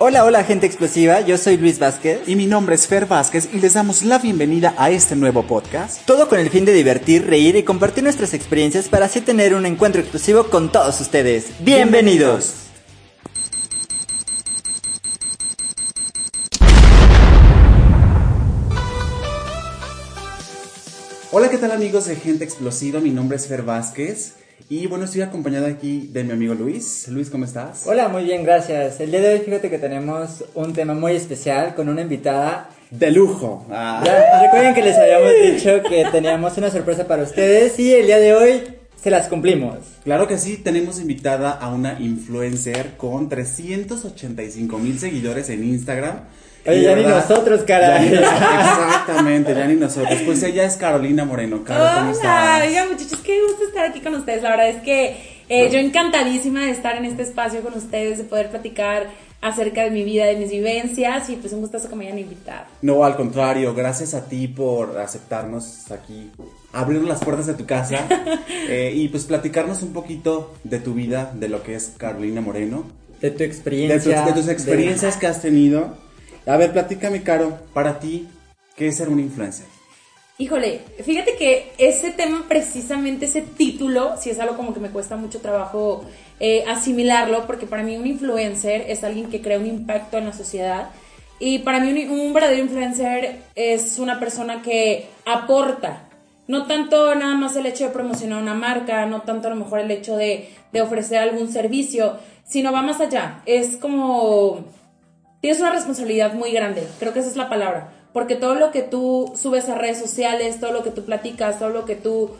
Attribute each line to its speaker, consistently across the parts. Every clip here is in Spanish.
Speaker 1: Hola, hola gente explosiva, yo soy Luis Vázquez.
Speaker 2: Y mi nombre es Fer Vázquez y les damos la bienvenida a este nuevo podcast.
Speaker 1: Todo con el fin de divertir, reír y compartir nuestras experiencias para así tener un encuentro exclusivo con todos ustedes. Bienvenidos.
Speaker 2: Hola, ¿qué tal amigos de Gente Explosiva? Mi nombre es Fer Vázquez y bueno, estoy acompañado aquí de mi amigo Luis. Luis, ¿cómo estás?
Speaker 1: Hola, muy bien, gracias. El día de hoy fíjate que tenemos un tema muy especial con una invitada
Speaker 2: De lujo. Ah.
Speaker 1: Ya, recuerden que les habíamos dicho que teníamos una sorpresa para ustedes y el día de hoy se las cumplimos.
Speaker 2: Claro que sí, tenemos invitada a una influencer con 385 mil seguidores en Instagram.
Speaker 1: Oye, ya ni nosotros, caray.
Speaker 2: ya ni nos- exactamente, ya ni nosotros. Pues ella es Carolina Moreno. Caro, ¿cómo
Speaker 3: Hola,
Speaker 2: estás?
Speaker 3: oigan muchachos, qué gusto estar aquí con ustedes. La verdad es que eh, yo encantadísima de estar en este espacio con ustedes, de poder platicar acerca de mi vida, de mis vivencias y pues un gustazo que me hayan invitado.
Speaker 2: No, al contrario, gracias a ti por aceptarnos aquí, abrir las puertas de tu casa eh, y pues platicarnos un poquito de tu vida, de lo que es Carolina Moreno,
Speaker 1: De tu
Speaker 2: de,
Speaker 1: experiencia.
Speaker 2: de tus experiencias que has tenido. A ver, platícame, Caro, para ti, ¿qué es ser un influencer?
Speaker 3: Híjole, fíjate que ese tema, precisamente ese título, si es algo como que me cuesta mucho trabajo eh, asimilarlo, porque para mí un influencer es alguien que crea un impacto en la sociedad. Y para mí un, un verdadero influencer es una persona que aporta. No tanto nada más el hecho de promocionar una marca, no tanto a lo mejor el hecho de, de ofrecer algún servicio, sino va más allá. Es como tienes una responsabilidad muy grande, creo que esa es la palabra, porque todo lo que tú subes a redes sociales, todo lo que tú platicas, todo lo que tú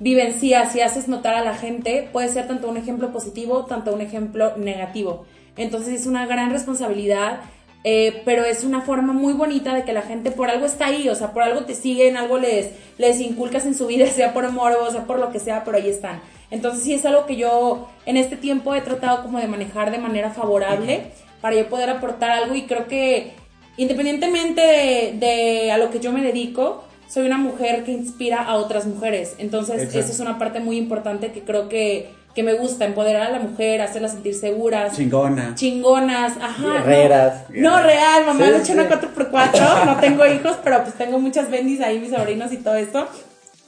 Speaker 3: vivencias y haces notar a la gente puede ser tanto un ejemplo positivo, tanto un ejemplo negativo. Entonces es una gran responsabilidad, eh, pero es una forma muy bonita de que la gente por algo está ahí, o sea, por algo te siguen, algo les, les inculcas en su vida, sea por amor o sea por lo que sea, pero ahí están. Entonces sí es algo que yo en este tiempo he tratado como de manejar de manera favorable para yo poder aportar algo y creo que independientemente de, de a lo que yo me dedico, soy una mujer que inspira a otras mujeres. Entonces
Speaker 2: Exacto.
Speaker 3: esa es una parte muy importante que creo que, que me gusta, empoderar a la mujer, hacerla sentir seguras.
Speaker 2: Chingona.
Speaker 3: Chingonas, ajá. no.
Speaker 1: Guerreras.
Speaker 3: No, real, mamá,
Speaker 1: Sí,
Speaker 3: de hecho
Speaker 1: sí.
Speaker 3: una 4x4, no tengo hijos, pero pues tengo muchas bendis ahí, mis sobrinos y todo esto.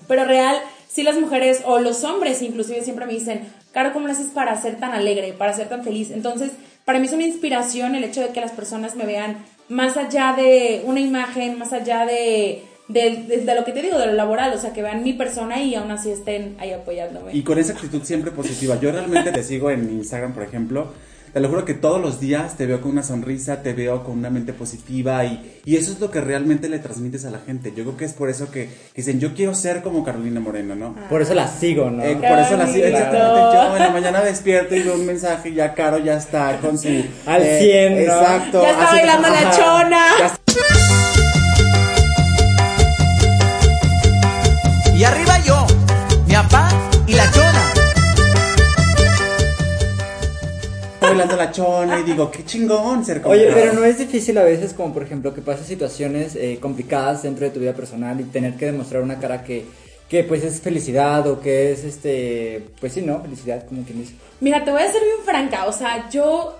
Speaker 3: Pero real, sí las mujeres o los hombres inclusive siempre me dicen, Caro, ¿cómo lo haces para ser tan alegre, para ser tan feliz? Entonces, para mí es una inspiración el hecho de que las personas me vean más allá de una imagen, más allá de, de, lo que te digo, de lo laboral, o sea, que vean mi persona y aún así estén ahí apoyándome.
Speaker 2: Y con esa actitud siempre positiva. Yo realmente te sigo en Instagram, por ejemplo. Te lo juro que todos los días te veo con una sonrisa, te veo con una mente positiva y, y eso es lo que realmente le transmites a la gente. Yo creo que es por eso que dicen, yo quiero ser como Carolina Moreno, ¿no?
Speaker 1: Por eso la sigo, ¿no?
Speaker 2: Eh, por eso la sigo. Exactamente. Yo en la mañana despierto y veo un mensaje y ya Caro ya está con su... eh,
Speaker 1: Al 100, ¿no?
Speaker 2: Exacto.
Speaker 3: ya está bailando la chona.
Speaker 2: Ya está bailando la chona y digo, qué chingón ser como
Speaker 1: Oye, pero no es difícil a veces como por ejemplo que pases situaciones eh, complicadas dentro de tu vida personal y tener que demostrar una cara que, que pues es felicidad o que es este, pues sí, ¿no? Felicidad, como quien dice.
Speaker 3: Mira, te voy a ser bien franca, o sea, yo...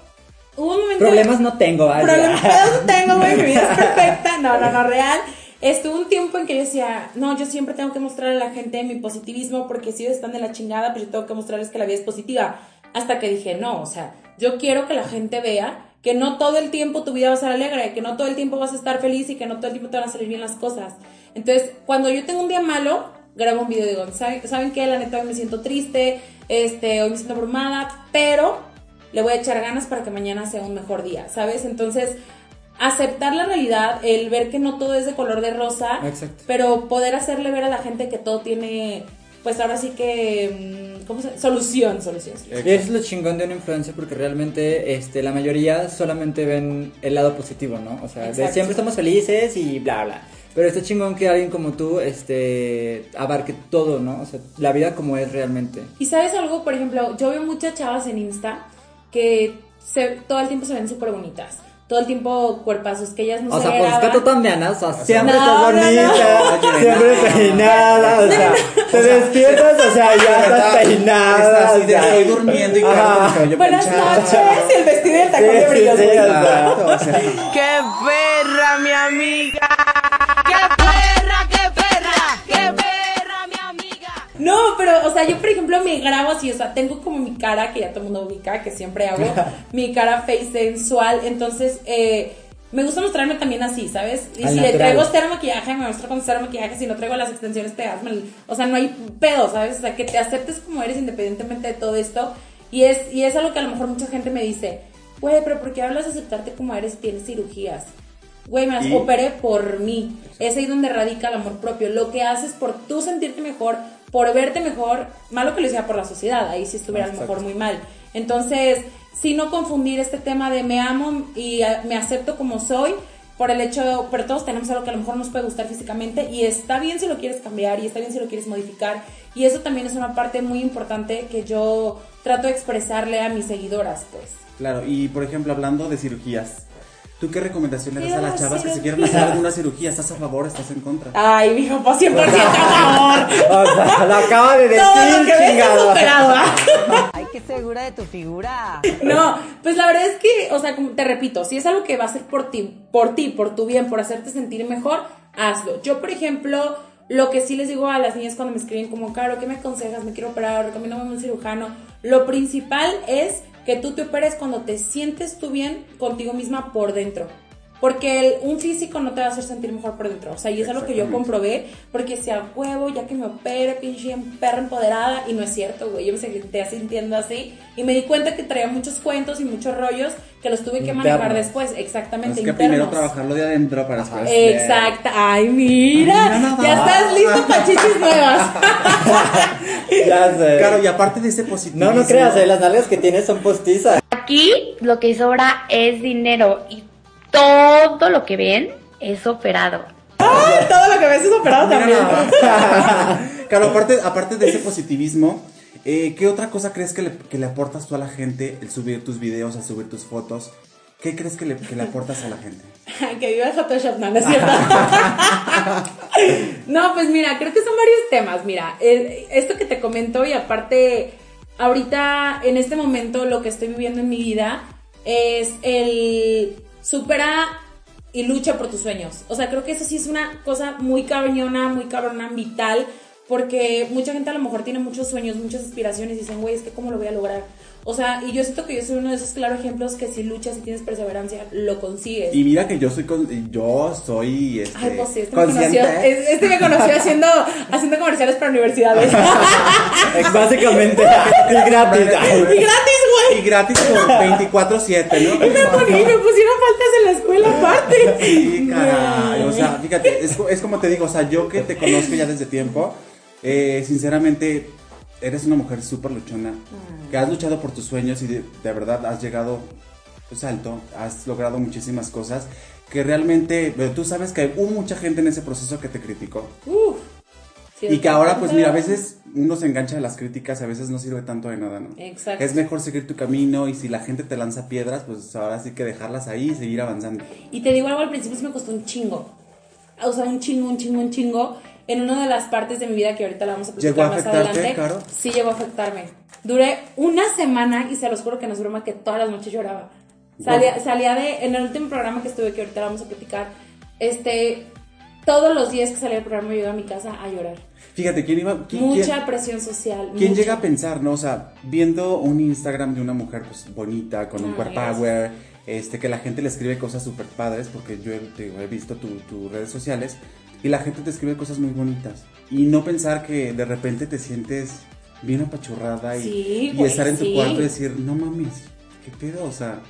Speaker 3: Hubo un momento...
Speaker 1: Problemas no tengo, vaya.
Speaker 3: Problemas no tengo, güey, mi vida es perfecta. No, no, no, real. Estuvo un tiempo en que yo decía, no, yo siempre tengo que mostrar a la gente mi positivismo porque si ellos están de la chingada, pues yo tengo que mostrarles que la vida es positiva. Hasta que dije, no, o sea, yo quiero que la gente vea que no todo el tiempo tu vida va a ser alegre, que no todo el tiempo vas a estar feliz y que no todo el tiempo te van a salir bien las cosas. Entonces, cuando yo tengo un día malo, grabo un video y digo, ¿saben, ¿saben qué? La neta hoy me siento triste, este, hoy me siento abrumada, pero le voy a echar ganas para que mañana sea un mejor día, ¿sabes? Entonces, aceptar la realidad, el ver que no todo es de color de rosa,
Speaker 1: Exacto.
Speaker 3: pero poder hacerle ver a la gente que todo tiene pues ahora sí que, mm, ¿cómo se Solución, solución. solución.
Speaker 1: Es lo chingón de una influencia porque realmente este, la mayoría solamente ven el lado positivo, ¿no? O sea, de siempre estamos felices y bla, bla. Pero está chingón que alguien como tú este, abarque todo, ¿no? O sea, la vida como es realmente.
Speaker 3: Y sabes algo, por ejemplo, yo veo muchas chavas en Insta que se, todo el tiempo se ven súper bonitas. Todo el tiempo cuerpazos, que ellas no
Speaker 1: O
Speaker 3: se
Speaker 1: sea, pues es que tú también, ¿no? o sea, siempre
Speaker 3: No,
Speaker 1: estás
Speaker 3: no, no.
Speaker 1: bonita,
Speaker 2: Oye,
Speaker 1: siempre
Speaker 2: no.
Speaker 1: peinada, o sea, te despiertas, o sea, ya estás peinada.
Speaker 2: Estás estoy durmiendo y con
Speaker 3: Buenas noches, y el vestido y el tacón
Speaker 1: Sí,
Speaker 3: de brillos.
Speaker 4: ¡Qué perra, mi amiga! ¡Qué
Speaker 3: pero, o sea, yo, por ejemplo, me grabo así, o sea, tengo como mi cara, que ya todo el mundo ubica, que siempre hago, mi cara face sensual, entonces, eh, me gusta mostrarme también así, ¿sabes? Y
Speaker 1: Al
Speaker 3: si le
Speaker 1: natural.
Speaker 3: traigo cero maquillaje, me muestro con cero maquillaje, si no traigo las extensiones, te hazme el- O sea, no hay pedo, ¿sabes? O sea, que te aceptes como eres independientemente de todo esto, y es, y es algo que a lo mejor mucha gente me dice, güey, pero ¿por qué hablas de aceptarte como eres y tienes cirugías? Güey, me las
Speaker 2: Y-
Speaker 3: operé por mí. Es ahí donde radica el amor propio. Lo que haces por tú sentirte mejor, por verte mejor, malo que lo hiciera por la sociedad, ahí sí estuviera a lo mejor muy mal. Entonces, sí no confundir este tema de me amo y eh, me acepto como soy por el hecho, pero todos tenemos algo que a lo mejor nos puede gustar físicamente y está bien si lo quieres cambiar y está bien si lo quieres modificar y eso también es una parte muy importante que yo trato de expresarle a mis seguidoras, pues.
Speaker 2: Claro, y por ejemplo, hablando de cirugías, ¿tú qué recomendación le das a las chavas que se quieren hacer alguna cirugía? ¿Estás a favor? ¿Estás en contra?
Speaker 3: Ay, mi papá 100% a favor.
Speaker 1: O sea, lo acaba de decir,
Speaker 3: Todo lo que ves es
Speaker 1: chingado.
Speaker 3: ¿ah?
Speaker 4: ¡Ay, qué segura de tu figura!
Speaker 3: No, pues la verdad es que, o sea, te repito, si es algo que va a ser por ti, por ti, por tu bien, por hacerte sentir mejor, hazlo. Yo, por ejemplo, lo que sí les digo a las niñas cuando me escriben como, Caro, ¿qué me aconsejas? Me quiero operar, recomiéndame un cirujano. Lo principal es que tú te operes cuando te sientes tú bien contigo misma por dentro. Porque el- un físico no te va a hacer sentir mejor por dentro. O sea, y es algo que yo comprobé. Porque si a huevo, ya que me opere, pinche perra empoderada. Y no es cierto, güey. Yo me seguía sintiendo así. Y me di cuenta que traía muchos cuentos y muchos rollos que los tuve que manejar
Speaker 1: Internos.
Speaker 3: después. Exactamente,
Speaker 2: Es que
Speaker 3: internos.
Speaker 2: primero trabajarlo de adentro para después.
Speaker 3: Exacta. Ay, mira.
Speaker 2: Ay,
Speaker 3: ya estás listo para chichis nuevas.
Speaker 1: Ya sé.
Speaker 2: Claro, y aparte de ese positivismo.
Speaker 1: No, no creas, eh, las nalgas que tienes son postizas.
Speaker 5: Aquí lo que sobra es dinero y todo lo que ven es operado.
Speaker 3: Todo lo que ves es operado
Speaker 2: Mira
Speaker 3: también.
Speaker 2: Claro, aparte, aparte de ese positivismo, eh, ¿qué otra cosa crees que le, que le aportas tú a la gente el subir tus videos, al subir tus fotos? ¿Qué crees que le, que le aportas a la gente?
Speaker 3: que viva Photoshop, no, no es cierto. no, pues mira, creo que son varios temas. Mira, esto que te comento y aparte, ahorita en este momento lo que estoy viviendo en mi vida es el supera y lucha por tus sueños. O sea, creo que eso sí es una cosa muy cabrona, muy cabrona, vital. Porque mucha gente a lo mejor tiene muchos sueños, muchas aspiraciones y dicen, güey, es que ¿cómo lo voy a lograr? O sea, y yo siento que yo soy uno de esos claros ejemplos que si luchas y tienes perseverancia, lo consigues.
Speaker 2: Y mira que yo soy con- yo soy este,
Speaker 3: Ay, pues sí, este me conoció, es- este me conoció haciendo, haciendo comerciales para universidades.
Speaker 1: Básicamente, y gratis.
Speaker 3: Y gratis, güey.
Speaker 2: Y gratis por 24-7, ¿no?
Speaker 3: Y me, poní- y me pusieron faltas en la escuela aparte.
Speaker 2: Sí, caray. O sea, fíjate, es, es como te digo, o sea, yo que te conozco ya desde tiempo, eh, sinceramente, eres una mujer súper luchona, que has luchado por tus sueños y de, de verdad has llegado pues alto, has logrado muchísimas cosas que realmente, pero tú sabes que hubo mucha gente en ese proceso que te criticó.
Speaker 3: Uf. Sí,
Speaker 2: Y que ahora, pues mira, a veces uno se engancha de las críticas, a veces no sirve tanto de nada, ¿no?
Speaker 3: Exacto.
Speaker 2: Es mejor seguir tu camino y si la gente te lanza piedras, pues ahora sí que dejarlas ahí y seguir avanzando.
Speaker 3: Y te digo algo, al principio sí me costó un chingo. O sea, un chingo, un chingo, un chingo. En una de las partes de mi vida que ahorita la vamos a platicar
Speaker 2: ¿Llegó a
Speaker 3: más adelante.
Speaker 2: Caro?
Speaker 3: Sí, llegó a afectarme. Duré una semana y se los juro que no es broma que todas las noches lloraba. Salía, salía de, en el último programa que estuve, que ahorita la vamos a platicar, este, todos los días que salía del programa yo iba a mi casa a llorar.
Speaker 2: Fíjate, ¿quién iba? quién-
Speaker 3: Mucha
Speaker 2: quién-
Speaker 3: presión social.
Speaker 2: ¿Quién
Speaker 3: mucha.
Speaker 2: llega a pensar, no? O sea, viendo un Instagram de una mujer pues bonita, con un
Speaker 3: Ay,
Speaker 2: core power, este, que la gente le escribe cosas súper padres, porque yo he, te digo, he visto tu- tus redes sociales, y la gente te escribe cosas muy bonitas. Y no pensar que de repente te sientes bien apachurrada y,
Speaker 3: Sí,
Speaker 2: y
Speaker 3: güey,
Speaker 2: estar en tu
Speaker 3: sí.
Speaker 2: cuarto y decir, no mames, ¿qué pedo? O sea,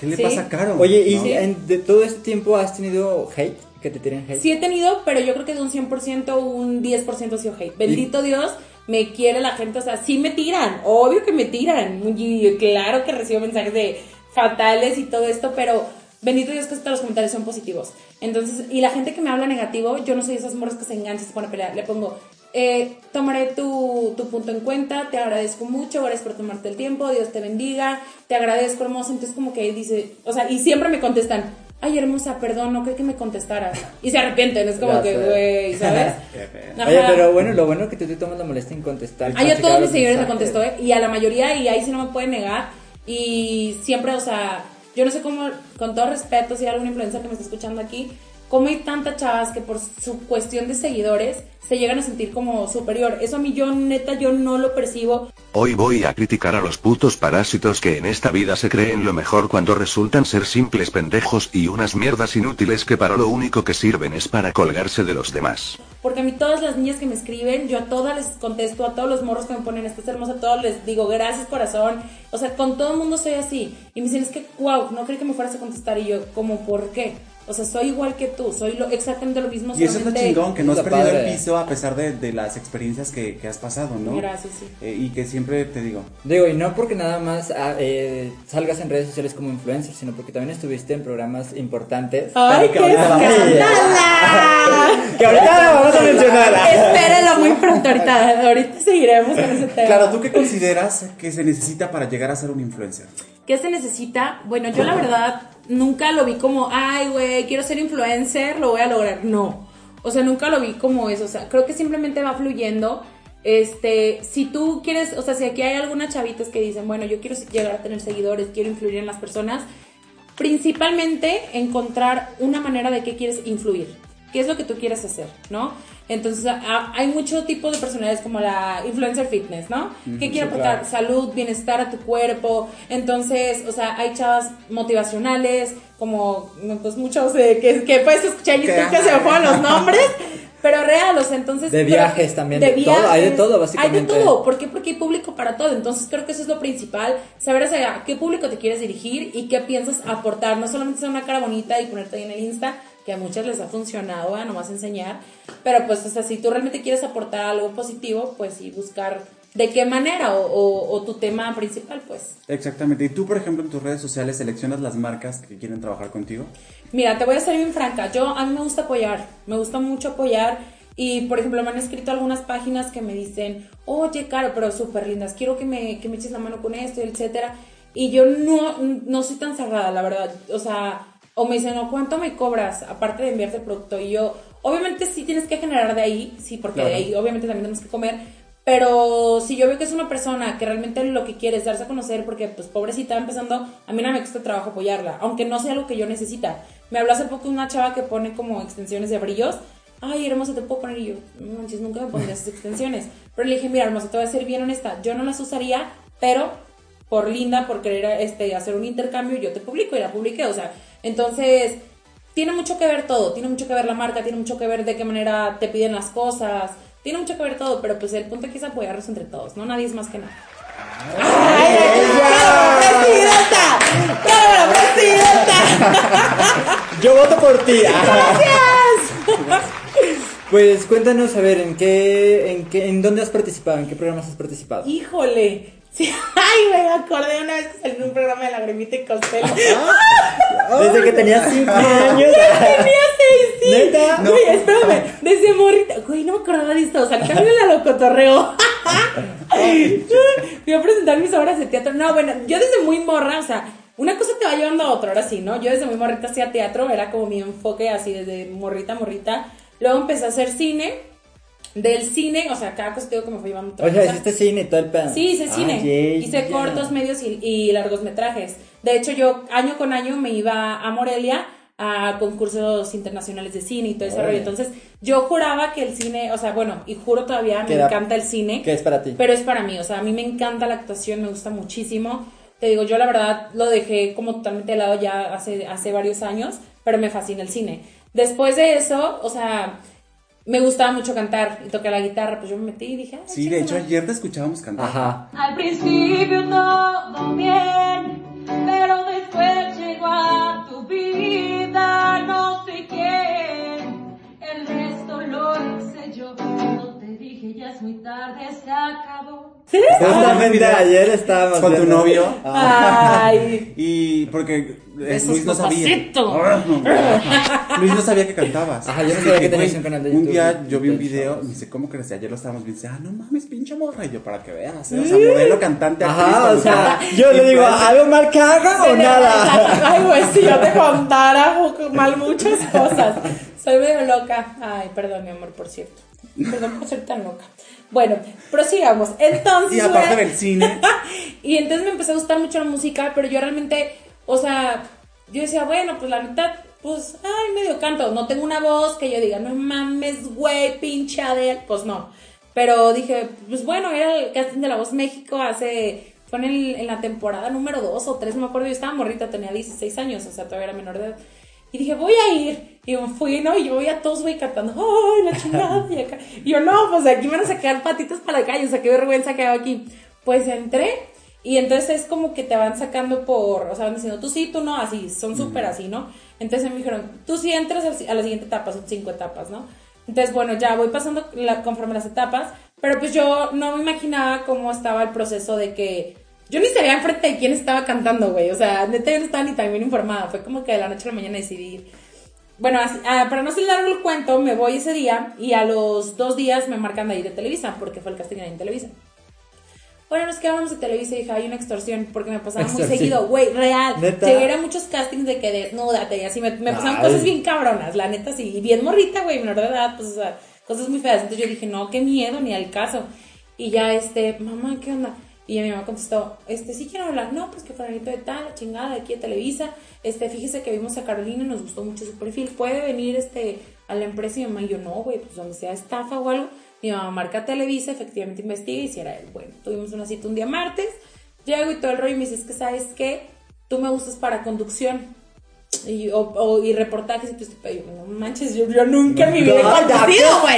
Speaker 2: ¿qué le
Speaker 3: Sí.
Speaker 2: pasa a Caro?
Speaker 1: Oye, ¿y
Speaker 2: ¿No?
Speaker 1: en- de todo este tiempo has tenido hate? que te tiren hate.
Speaker 3: Sí he tenido, pero yo creo que de un 100%, un 10% ha sido hate. Bendito Dios, me quiere la gente, o sea, sí me tiran, obvio que me tiran. Y claro que recibo mensajes de fatales y todo esto, pero bendito Dios que todos los comentarios son positivos. Entonces, y la gente que me habla negativo, yo no soy de esas morras que se enganchan y se ponen a pelear. Le pongo, eh, tomaré tu, tu punto en cuenta, te agradezco mucho, gracias por tomarte el tiempo, Dios te bendiga, te agradezco hermoso. Entonces, como que dice, o sea, y siempre me contestan, ay hermosa, perdón, no creí que me contestaras. Y se arrepienten, es como
Speaker 1: Ya
Speaker 3: que, güey, ¿sabes?
Speaker 1: Oye, pero bueno, lo bueno es que tú te tomas la molestia en contestar.
Speaker 3: Ah, yo a todos mis seguidores me contestó, ¿eh? y a la mayoría, y ahí sí no me pueden negar. Y siempre, o sea, yo no sé cómo, con todo respeto, si hay alguna influencer que me está escuchando aquí, cómo hay tantas chavas que por su cuestión de seguidores se llegan a sentir como superior. Eso a mí yo, neta, yo no lo percibo.
Speaker 6: Hoy voy a criticar a los putos parásitos que en esta vida se creen lo mejor cuando resultan ser simples pendejos y unas mierdas inútiles que para lo único que sirven es para colgarse de los demás.
Speaker 3: Porque a mí todas las niñas que me escriben, yo a todas les contesto, a todos los morros que me ponen, estás hermosa, a todos les digo, gracias corazón. O sea, con todo el mundo soy así. Y me dicen, es que, wow, no creí que me fueras a contestar. Y yo, como, ¿por qué? O sea, soy igual que tú, soy lo, exactamente lo mismo.
Speaker 2: Y eso es lo chingón, que no has perdido
Speaker 1: padre.
Speaker 2: el piso a pesar de, de las experiencias que, que has pasado, ¿no?
Speaker 3: Gracias, sí.
Speaker 2: Eh, y que siempre te digo,
Speaker 1: Digo, y no porque nada más ah, eh, salgas en redes sociales como influencer, sino porque también estuviste en programas importantes.
Speaker 3: ¡Ay,
Speaker 1: pero
Speaker 3: qué
Speaker 1: que ahorita! Que ahorita vamos a mencionar.
Speaker 3: Espérenlo muy pronto, ahorita, ahorita seguiremos con ese tema.
Speaker 2: claro, ¿tú qué consideras que se necesita para llegar a ser un influencer?
Speaker 3: ¿Qué se necesita? Bueno, yo la verdad nunca lo vi como, ay, güey, quiero ser influencer, lo voy a lograr. No. O sea, nunca lo vi como eso. O sea, creo que simplemente va fluyendo. Este, si tú quieres, o sea, si aquí hay algunas chavitas que dicen, bueno, yo quiero llegar a tener seguidores, quiero influir en las personas, principalmente encontrar una manera de qué quieres influir, qué es lo que tú quieres hacer, ¿no? Entonces a- hay muchos tipos de personalidades como la influencer fitness, ¿no? ¿Qué quiere aportar? Salud, bienestar a tu cuerpo. Entonces, o sea, hay chavas motivacionales, como pues muchos de que, que puedes escuchar YouTube que se me fueron los nombres. Pero real, o sea, entonces...
Speaker 1: De viajes también, de todo, hay de todo, básicamente.
Speaker 3: Hay de todo, ¿por qué? Porque hay público para todo. Entonces creo que eso es lo principal, saber hacia qué público te quieres dirigir y qué piensas aportar. No solamente ser una cara bonita y ponerte ahí en el Insta, que a muchas les ha funcionado, a nomás enseñar. Pero pues, o sea, si tú realmente quieres aportar algo positivo, pues sí, buscar de qué manera o, o- o tu tema principal, pues.
Speaker 2: Exactamente. ¿Y tú, por ejemplo, en tus redes sociales seleccionas las marcas que quieren trabajar contigo?
Speaker 3: Mira, te voy a ser bien franca. Yo, a mí me gusta apoyar. Me gusta mucho apoyar. Y, por ejemplo, me han escrito algunas páginas que me dicen, oye, Caro, pero súper lindas, quiero que me, que me eches la mano con esto, etcétera. Y yo no, no soy tan cerrada, la verdad. O sea, o me dicen, no, ¿cuánto me cobras? Aparte de enviarte el producto. Y yo, obviamente sí tienes que generar de ahí, sí, porque de
Speaker 2: Claro.
Speaker 3: ahí obviamente también tenemos que comer. Pero si yo veo que es una persona que realmente lo que quiere es darse a conocer, porque pues pobrecita empezando, a mí no me cuesta trabajo apoyarla, aunque no sea lo que yo necesita. Me habló hace poco una chava que pone como extensiones de brillos. Ay, hermosa, te puedo poner y yo, no manches, nunca me pondría esas extensiones. Pero le dije, mira, hermosa, te voy a ser bien honesta, yo no las usaría, pero por linda, por querer este, hacer un intercambio, yo te publico y la publiqué. O sea, entonces tiene mucho que ver todo, tiene mucho que ver la marca, tiene mucho que ver de qué manera te piden las cosas, tiene mucho que ver todo, pero pues el punto aquí es apoyarnos entre todos, ¿no? Nadie es más que nada. ¡Ay, ¡Cámara, presidenta! ¡Cámara, presidenta!
Speaker 1: Yo voto por ti. Pues cuéntanos, a ver, ¿en qué, en qué, en dónde has participado? ¿En qué programas has participado?
Speaker 3: Híjole. Sí, ay, me acordé una vez que salí en un programa de Lagrimita y Costello.
Speaker 1: Desde que tenías 5 años.
Speaker 3: Tenía seis, sí.
Speaker 1: ¿Neta?
Speaker 3: Güey, espérame, desde morrita. Güey, no me acordaba de esto. O sea, cámbiale a lo cotorreo. Fui a presentar mis obras de teatro. No, bueno, yo desde muy morra, o sea, una cosa te va llevando a otra, ahora sí, ¿no? Yo desde muy morrita hacía teatro, era como mi enfoque así desde morrita, morrita. Luego empecé a hacer cine. Del cine, o sea, cada cosa te digo que me fue llevando otra
Speaker 1: O sea, hiciste cine y todo el pedo.
Speaker 3: Sí, hice
Speaker 1: Ah,
Speaker 3: cine.
Speaker 1: yeah,
Speaker 3: hice
Speaker 1: yeah.
Speaker 3: cortos, medios y, y largometrajes. De hecho, yo año con año me iba a Morelia a concursos internacionales de cine y todo ese rollo. Entonces, yo juraba que el cine, o sea, bueno, y juro todavía, me encanta el cine.
Speaker 1: que es para ti.
Speaker 3: Pero es para mí, o sea, a mí me encanta la actuación, me gusta muchísimo. Te digo, yo la verdad lo dejé como totalmente de lado ya hace, hace varios años, pero me fascina el cine. Después de eso, o sea, me gustaba mucho cantar y tocar la guitarra, pues yo me metí y dije, "Ay,
Speaker 2: Sí, de hecho
Speaker 3: chinga".
Speaker 2: ayer te escuchábamos cantar.
Speaker 1: Ajá.
Speaker 7: Al principio todo bien, pero después llegó a tu vida no sé quién.
Speaker 3: ¿Sí?
Speaker 1: Justamente ayer estábamos
Speaker 2: Con tu
Speaker 1: viendo-
Speaker 2: novio.
Speaker 3: Ay.
Speaker 2: Y porque eh, Luis no sabía. Luis no sabía que cantabas.
Speaker 1: Ajá, yo no sabía que tenías un canal de
Speaker 2: Un
Speaker 1: YouTube
Speaker 2: día
Speaker 1: y
Speaker 2: yo vi un video y me dice, ¿cómo crees? Ayer lo estábamos viendo. y Dice, ah, no mames, pinche morra. Y yo, para que veas. ¿eh? O sea, modelo, cantante, actriz.
Speaker 1: Ajá, o sea, yo le digo. ¿algo mal que haga o nada?
Speaker 3: Ay, güey, si yo te contara mal muchas cosas. Soy medio loca. Ay, perdón, mi amor, por cierto. Perdón por ser tan loca. Bueno, prosigamos. Entonces,
Speaker 2: Y aparte del cine.
Speaker 3: y entonces me empezó a gustar mucho la música, pero yo realmente, o sea, yo decía, bueno, pues la neta, pues, ay, medio canto. No tengo una voz que yo diga, no mames, güey, pinche Adele. Pues no. Pero dije, pues bueno, era el casting de La Voz México hace. Fue en, el- en la temporada número 2 o 3, no me acuerdo. Yo estaba morrita, tenía 16 años, o sea, todavía era menor de edad. Y dije, voy a ir. Y me fui, ¿no? Y yo voy a todos, güey, cantando, ¡ay, la chingada! Y, acá. y yo, no, pues aquí me van a sacar patitas para la calle, o sea, qué vergüenza que hago aquí. Pues entré. Y entonces es como que te van sacando por, o sea, van diciendo, tú sí, tú no, así, son súper así, ¿no? Entonces me dijeron, tú sí entras a la siguiente etapa, son cinco etapas, ¿no? Entonces, bueno, ya voy pasando la- conforme las etapas, pero pues yo no me imaginaba cómo estaba el proceso de que yo ni sabía enfrente de quién estaba cantando, güey, o sea, neta yo no estaba ni tan bien informada, fue como que de la noche a la mañana decidí. Bueno, así- ah, para no hacer largo el cuento, me voy ese día y a los dos días me marcan de ahí de Televisa, porque fue el casting ahí en Televisa. Bueno, nos quedamos de Televisa y dije, hay una extorsión, porque me pasaba muy
Speaker 1: Extorsión.
Speaker 3: seguido, güey, real.
Speaker 1: ¿Neta?
Speaker 3: Llegué a muchos castings de que desnúdate y así, me, me pasaban
Speaker 1: Ay.
Speaker 3: cosas bien cabronas, la neta, sí, y bien morrita, güey, menor de edad, pues, o sea, cosas muy feas. Entonces yo dije, no, qué miedo, ni al caso. Y ya, este, mamá, ¿qué onda? Y mi mamá contestó, este, sí quiero hablar, no, pues que fulanito de tal, chingada, aquí de Televisa, este, fíjese que vimos a Carolina, nos gustó mucho su perfil, puede venir, este, a la empresa y mi mamá, yo, no, güey, pues donde sea estafa o algo, mi mamá marca Televisa, efectivamente investiga y si era él, bueno, tuvimos una cita un día martes, llego y todo el rollo y me dice, es que, ¿sabes qué? Tú me gustas para conducción. Y, o, o- y reportajes y pues no manches, yo, yo nunca en mi vida he güey.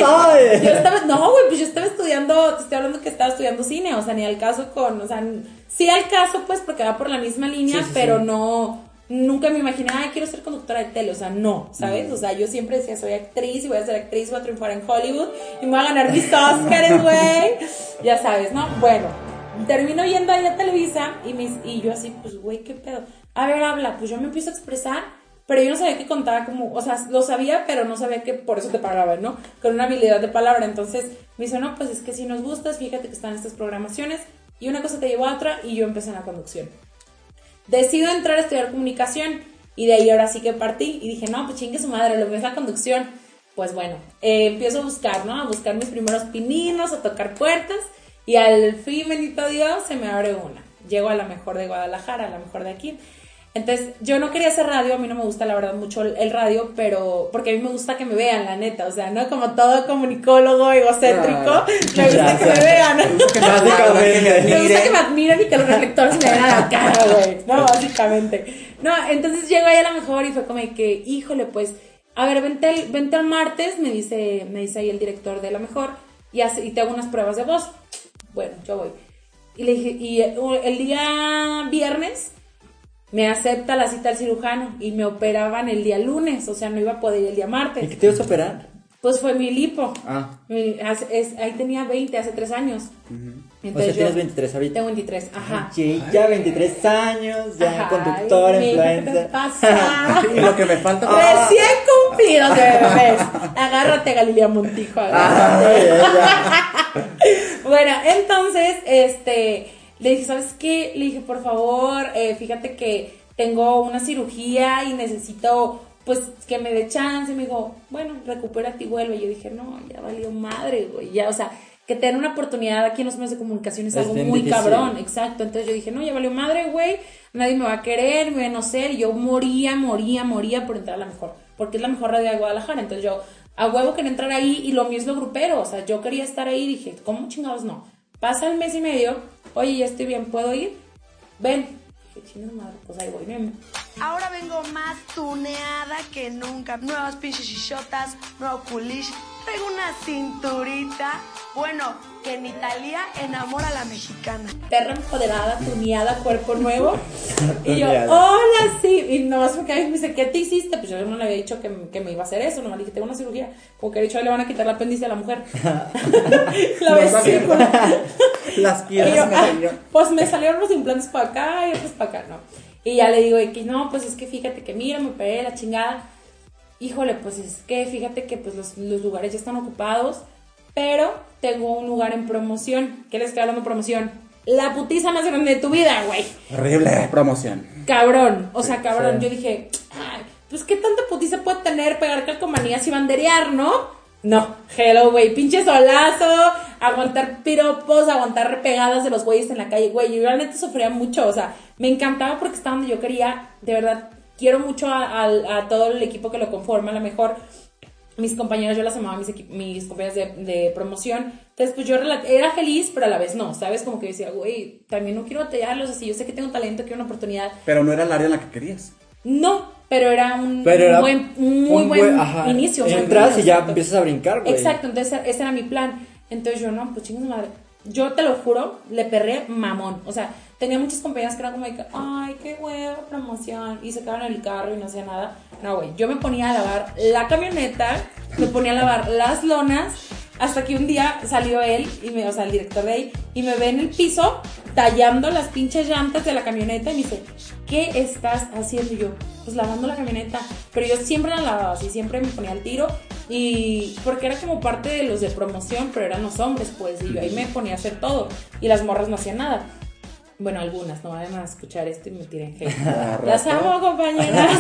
Speaker 3: Yo estaba, no, güey, pues yo estaba estudiando, te estoy hablando que estaba estudiando cine, o sea, ni al caso con, o sea, sí al caso, pues, porque va por la misma línea,
Speaker 1: Sí, sí,
Speaker 3: pero
Speaker 1: sí.
Speaker 3: no, nunca me imaginé, ay, quiero ser conductora de tele, o sea, no, ¿sabes? O sea, yo siempre decía, soy actriz y voy a ser actriz, voy a triunfar en Hollywood y me voy a ganar mis Oscars, güey. Ya sabes, ¿no? Bueno, termino yendo ahí a Televisa y, mis, y yo así, pues, güey, ¿qué pedo? A ver, habla, pues yo me empiezo a expresar, pero yo no sabía que contaba como, o sea, lo sabía, pero no sabía que por eso te pagaban, ¿no? Con una habilidad de palabra. Entonces me dice, no, pues es que si nos gustas, fíjate que están estas programaciones y una cosa te llevó a otra y yo empecé en la conducción. Decido entrar a estudiar comunicación y de ahí ahora sí que partí y dije, no, pues chingue su madre, lo mío es la conducción. Pues bueno, eh, empiezo a buscar, ¿no? A buscar mis primeros pininos, a tocar puertas y al fin, bendito Dios, se me abre una. Llego a la mejor de Guadalajara, a la mejor de aquí. Entonces, yo no quería hacer radio, a mí no me gusta la verdad mucho el, radio, pero porque a mí me gusta que me vean, la neta, o sea, no como todo comunicólogo egocéntrico,
Speaker 1: Ah,
Speaker 3: me gusta que me vean. Me gusta que me admiren y que los reflectores me den a la cara, güey. No, básicamente. No, entonces llego ahí a la mejor y fue como que, híjole, pues, a ver, vente el, vente el martes, me dice, me dice ahí el director de la mejor, y, hace, y te hago unas pruebas de voz. Bueno, yo voy. Y le dije, y el, el día viernes me acepta la cita al cirujano y me operaban el día lunes, o sea, no iba a poder ir el día
Speaker 1: ¿Y
Speaker 3: martes.
Speaker 1: qué te ibas a operar?
Speaker 3: Pues fue mi lipo.
Speaker 1: Ah.
Speaker 3: Mi- es- ahí tenía 20, hace 3 años.
Speaker 1: O sea, tienes 23 ahorita.
Speaker 3: Tengo 23, ajá.
Speaker 1: Sí, ya 23 años, ya
Speaker 3: Ajá,
Speaker 1: conductor,
Speaker 3: ay, mija, ¿qué te
Speaker 1: influencer.
Speaker 3: pasa?
Speaker 2: Y lo que me falta
Speaker 3: Recién cumplidos de bebés. Agárrate, Galilea Montijo. agárrate.
Speaker 1: Ay.
Speaker 3: Bueno, entonces, este, le dije, ¿sabes qué? Le dije, por favor, eh, fíjate que tengo una cirugía y necesito, pues, que me dé chance. Me dijo, bueno, recupérate y vuelve. Y yo dije, no, ya valió madre, güey. Ya, o sea, que tener una oportunidad aquí en los medios de comunicación es,
Speaker 1: Es
Speaker 3: algo muy
Speaker 1: difícil.
Speaker 3: cabrón. Exacto. Entonces yo dije, no, ya valió madre, güey. Nadie me va a querer, me va a no ser. Y yo moría, moría, moría por entrar a la mejor. Porque es la mejor radio de Guadalajara. Entonces yo, a huevo quería entrar ahí y lo mío es lo grupero. O sea, yo quería estar ahí y dije, ¿cómo chingados no? Pasa el mes y medio. Oye, ya estoy bien, ¿puedo ir? Ven. Dije, chingas madre, pues ahí voy. ven.
Speaker 8: Ahora vengo más tuneada que nunca. Nuevas pinches chichotas, nuevo culish. Traigo una cinturita. Bueno, que en Italia enamora a la mexicana.
Speaker 3: perra empoderada, tuneada, cuerpo nuevo. y yo, hola, sí. Y nomás me cae y me dice, ¿qué te hiciste? Pues yo no le había dicho que, que me iba a hacer eso. Nomás le dije, tengo una cirugía. Como que he dicho, le van a quitar la apéndice a la mujer. la vesícula.
Speaker 2: Las
Speaker 3: Y
Speaker 2: piedras
Speaker 3: yo,
Speaker 2: me
Speaker 3: ah, pues me salieron los implantes para acá y otros para acá, ¿no? Y ya le digo de que no, pues es que fíjate que mira, me operé la chingada. Híjole, pues es que fíjate que pues los, los lugares ya están ocupados, pero tengo un lugar en promoción. ¿Qué les estoy hablando promoción? La putiza más grande de tu vida, güey.
Speaker 2: Horrible promoción.
Speaker 3: Cabrón, o sea, cabrón.
Speaker 1: sí.
Speaker 3: Yo dije, ay, pues qué tanta putiza puede tener pegar calcomanías y banderear, ¿no? No, hello, güey, pinche solazo, aguantar piropos, aguantar repegadas de los güeyes en la calle, güey, yo realmente sufría mucho, o sea, me encantaba porque estaba donde yo quería, de verdad, quiero mucho a, a- a todo el equipo que lo conforma, a lo mejor mis compañeras, yo las amaba, mis, mis compañeras de, de promoción. Entonces, pues yo era feliz, pero a la vez no, ¿sabes? Como que decía, güey, también no quiero batallarlos, así, yo sé que tengo talento, quiero una oportunidad.
Speaker 2: Pero no era el área en la que querías.
Speaker 3: No, pero era un
Speaker 1: Pero era
Speaker 3: buen, un muy
Speaker 1: un
Speaker 3: buen
Speaker 1: ajá,
Speaker 3: inicio.
Speaker 1: Entras y ya
Speaker 3: exacto.
Speaker 1: empiezas a brincar, güey.
Speaker 3: Exacto, entonces ese era mi plan. Entonces yo, no, pues chingas madre. Yo te lo juro, le perré mamón. O sea, tenía muchas compañeras que eran como que, ay, qué hueva, promoción. Y se quedaban en el carro y no hacía nada. No, güey, yo me ponía a lavar la camioneta, me ponía a lavar las lonas. Hasta que un día salió él, y me, o sea, el director de ahí, y me ve en el piso tallando las pinches llantas de la camioneta y me dice, ¿qué estás haciendo? Y yo, pues lavando la camioneta. Pero yo siempre la lavaba así, siempre me ponía al tiro. Y porque era como parte de los de promoción, pero eran los hombres, pues. Y yo ahí me ponía a hacer todo. Y las morras no hacían nada. Bueno, algunas, no vayan a escuchar esto y me tiren hate. Las amo, compañeras.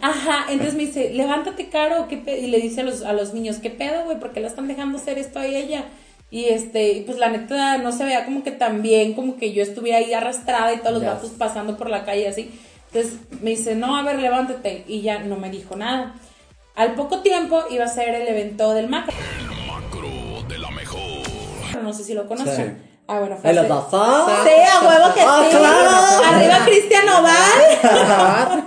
Speaker 3: Ajá, entonces me dice, levántate, Caro, ¿qué pe-?" y le dice a los, a los niños, ¿qué pedo, güey? ¿Por qué la están dejando hacer esto a ella? Y este, pues la neta no se veía como que tan bien, como que yo estuviera ahí arrastrada y todos los vatos pasando por la calle así. Entonces me dice, no, a ver, levántate. Y ya no me dijo nada. Al poco tiempo iba a ser el evento del macro.
Speaker 9: Macro de la mejor.
Speaker 3: No sé si lo conocen.
Speaker 2: Sí.
Speaker 3: Ah, bueno, fue
Speaker 1: ¿En los
Speaker 3: hace-
Speaker 1: bazar?
Speaker 3: Sí, a huevo que
Speaker 1: Ah,
Speaker 3: sí.
Speaker 1: claro.
Speaker 3: Arriba Cristian Oval.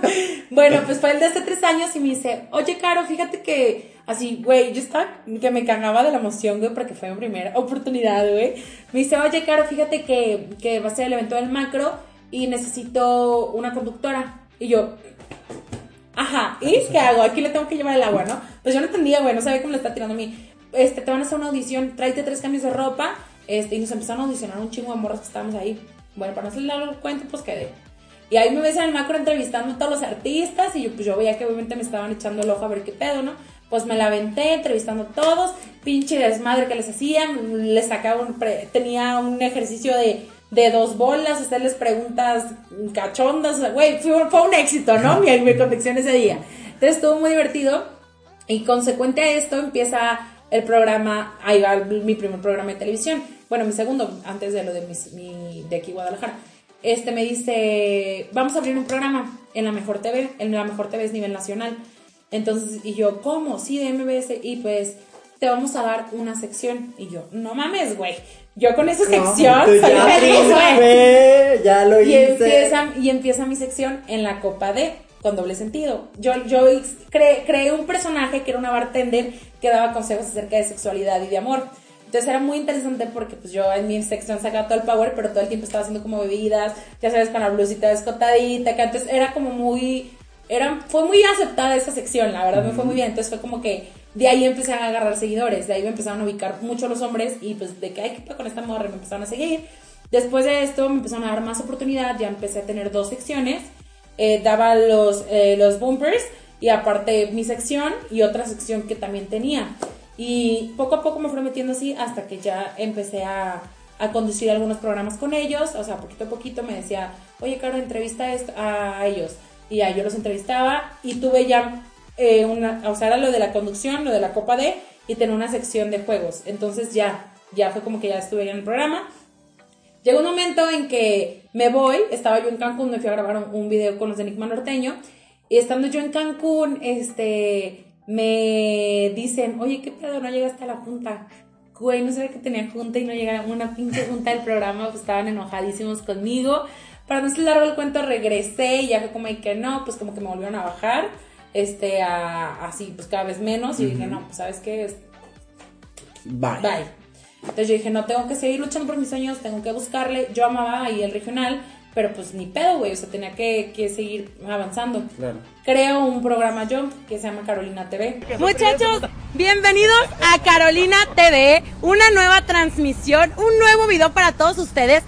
Speaker 3: bueno, pues fue el de hace tres años y me dice, oye, Caro, fíjate que así, güey, yo estaba que me cagaba de la emoción, güey, porque fue mi primera oportunidad, güey. Me dice, oye, Caro, fíjate que, que va a ser el evento del macro y necesito una conductora. Y yo, Ajá, ¿y qué hago? Aquí le tengo que llevar el agua, ¿no? Pues yo no entendía, güey, no sabía cómo le está tirando a mí. Este, te van a hacer una audición, tráete tres cambios de ropa, este, y nos empezaron a audicionar un chingo de morras que estábamos ahí. Bueno, para no hacerle largo el cuento, pues quedé. Y ahí me ves en el macro entrevistando a todos los artistas, y yo, pues yo veía que obviamente me estaban echando el ojo a ver qué pedo, ¿no? Pues me la aventé entrevistando a todos, pinche desmadre que les hacían, les sacaba un, pre- tenía un ejercicio de, de dos bolas, hacerles preguntas cachondas, güey, fue, fue un éxito, ¿no? Mi, mi ese día. Entonces estuvo muy divertido, y consecuente a esto empieza el programa, ahí va mi primer programa de televisión, bueno, mi segundo, antes de lo de, mis- mi, de aquí Guadalajara. Este me dice, vamos a abrir un programa en la Mejor TV, en la Mejor TV es nivel nacional. Entonces, y yo, ¿cómo? Sí, de MBS, y pues te vamos a dar una sección. Y yo, no mames, güey, yo con esa sección soy
Speaker 1: ya
Speaker 3: feliz, güey.
Speaker 1: ya lo
Speaker 3: Y
Speaker 1: hice.
Speaker 3: empieza, y empieza mi sección en la Copa D, con doble sentido. Yo, yo cre- creé un personaje que era una bartender que daba consejos acerca de sexualidad y de amor. Entonces era muy interesante porque pues yo en mi sección sacaba todo el power, pero todo el tiempo estaba haciendo como bebidas, ya sabes, con la blusita descotadita, que antes era como muy... Era, fue muy aceptada esa sección, la verdad me fue muy bien. Entonces fue como que de ahí empecé a agarrar seguidores, de ahí me empezaron a ubicar mucho los hombres y pues de que que pedo con esta morra me empezaron a seguir. Después de esto me empezaron a dar más oportunidad, ya empecé a tener dos secciones, eh, daba los, eh, los bumpers y aparte mi sección y otra sección que también tenía. Y poco a poco me fui metiendo así hasta que ya empecé a, a conducir algunos programas con ellos, o sea, poquito a poquito me decía, oye, Caro, entrevista a ellos. Y yo los entrevistaba y tuve ya eh, una, o sea, era lo de la conducción, lo de la Copa D y tenía una sección de juegos. Entonces ya, ya fue como que ya estuve en el programa. Llegó un momento en que me voy, estaba yo en Cancún, me fui a grabar un, un video con los de Enigma Norteño, y estando yo en Cancún, este, me dicen, oye, ¿qué pedo? No llegaste a la junta. Güey, no sabía que tenía junta y no llegaba una pinche junta del programa, pues estaban enojadísimos conmigo. Para no ser largo el cuento, regresé y ya fue como que no, pues como que me volvieron a bajar, este, a, así, pues cada vez menos, y dije, no, pues sabes qué,
Speaker 2: Bye.
Speaker 3: Bye. Entonces yo dije, no, tengo que seguir luchando por mis sueños, tengo que buscarle. Yo amaba ahí el regional, pero pues ni pedo, güey, o sea, tenía que, que seguir avanzando.
Speaker 2: Claro.
Speaker 3: Creo un programa yo que se llama Carolina TV.
Speaker 4: Muchachos, bienvenidos a Carolina TV, una nueva transmisión, un nuevo video para todos ustedes.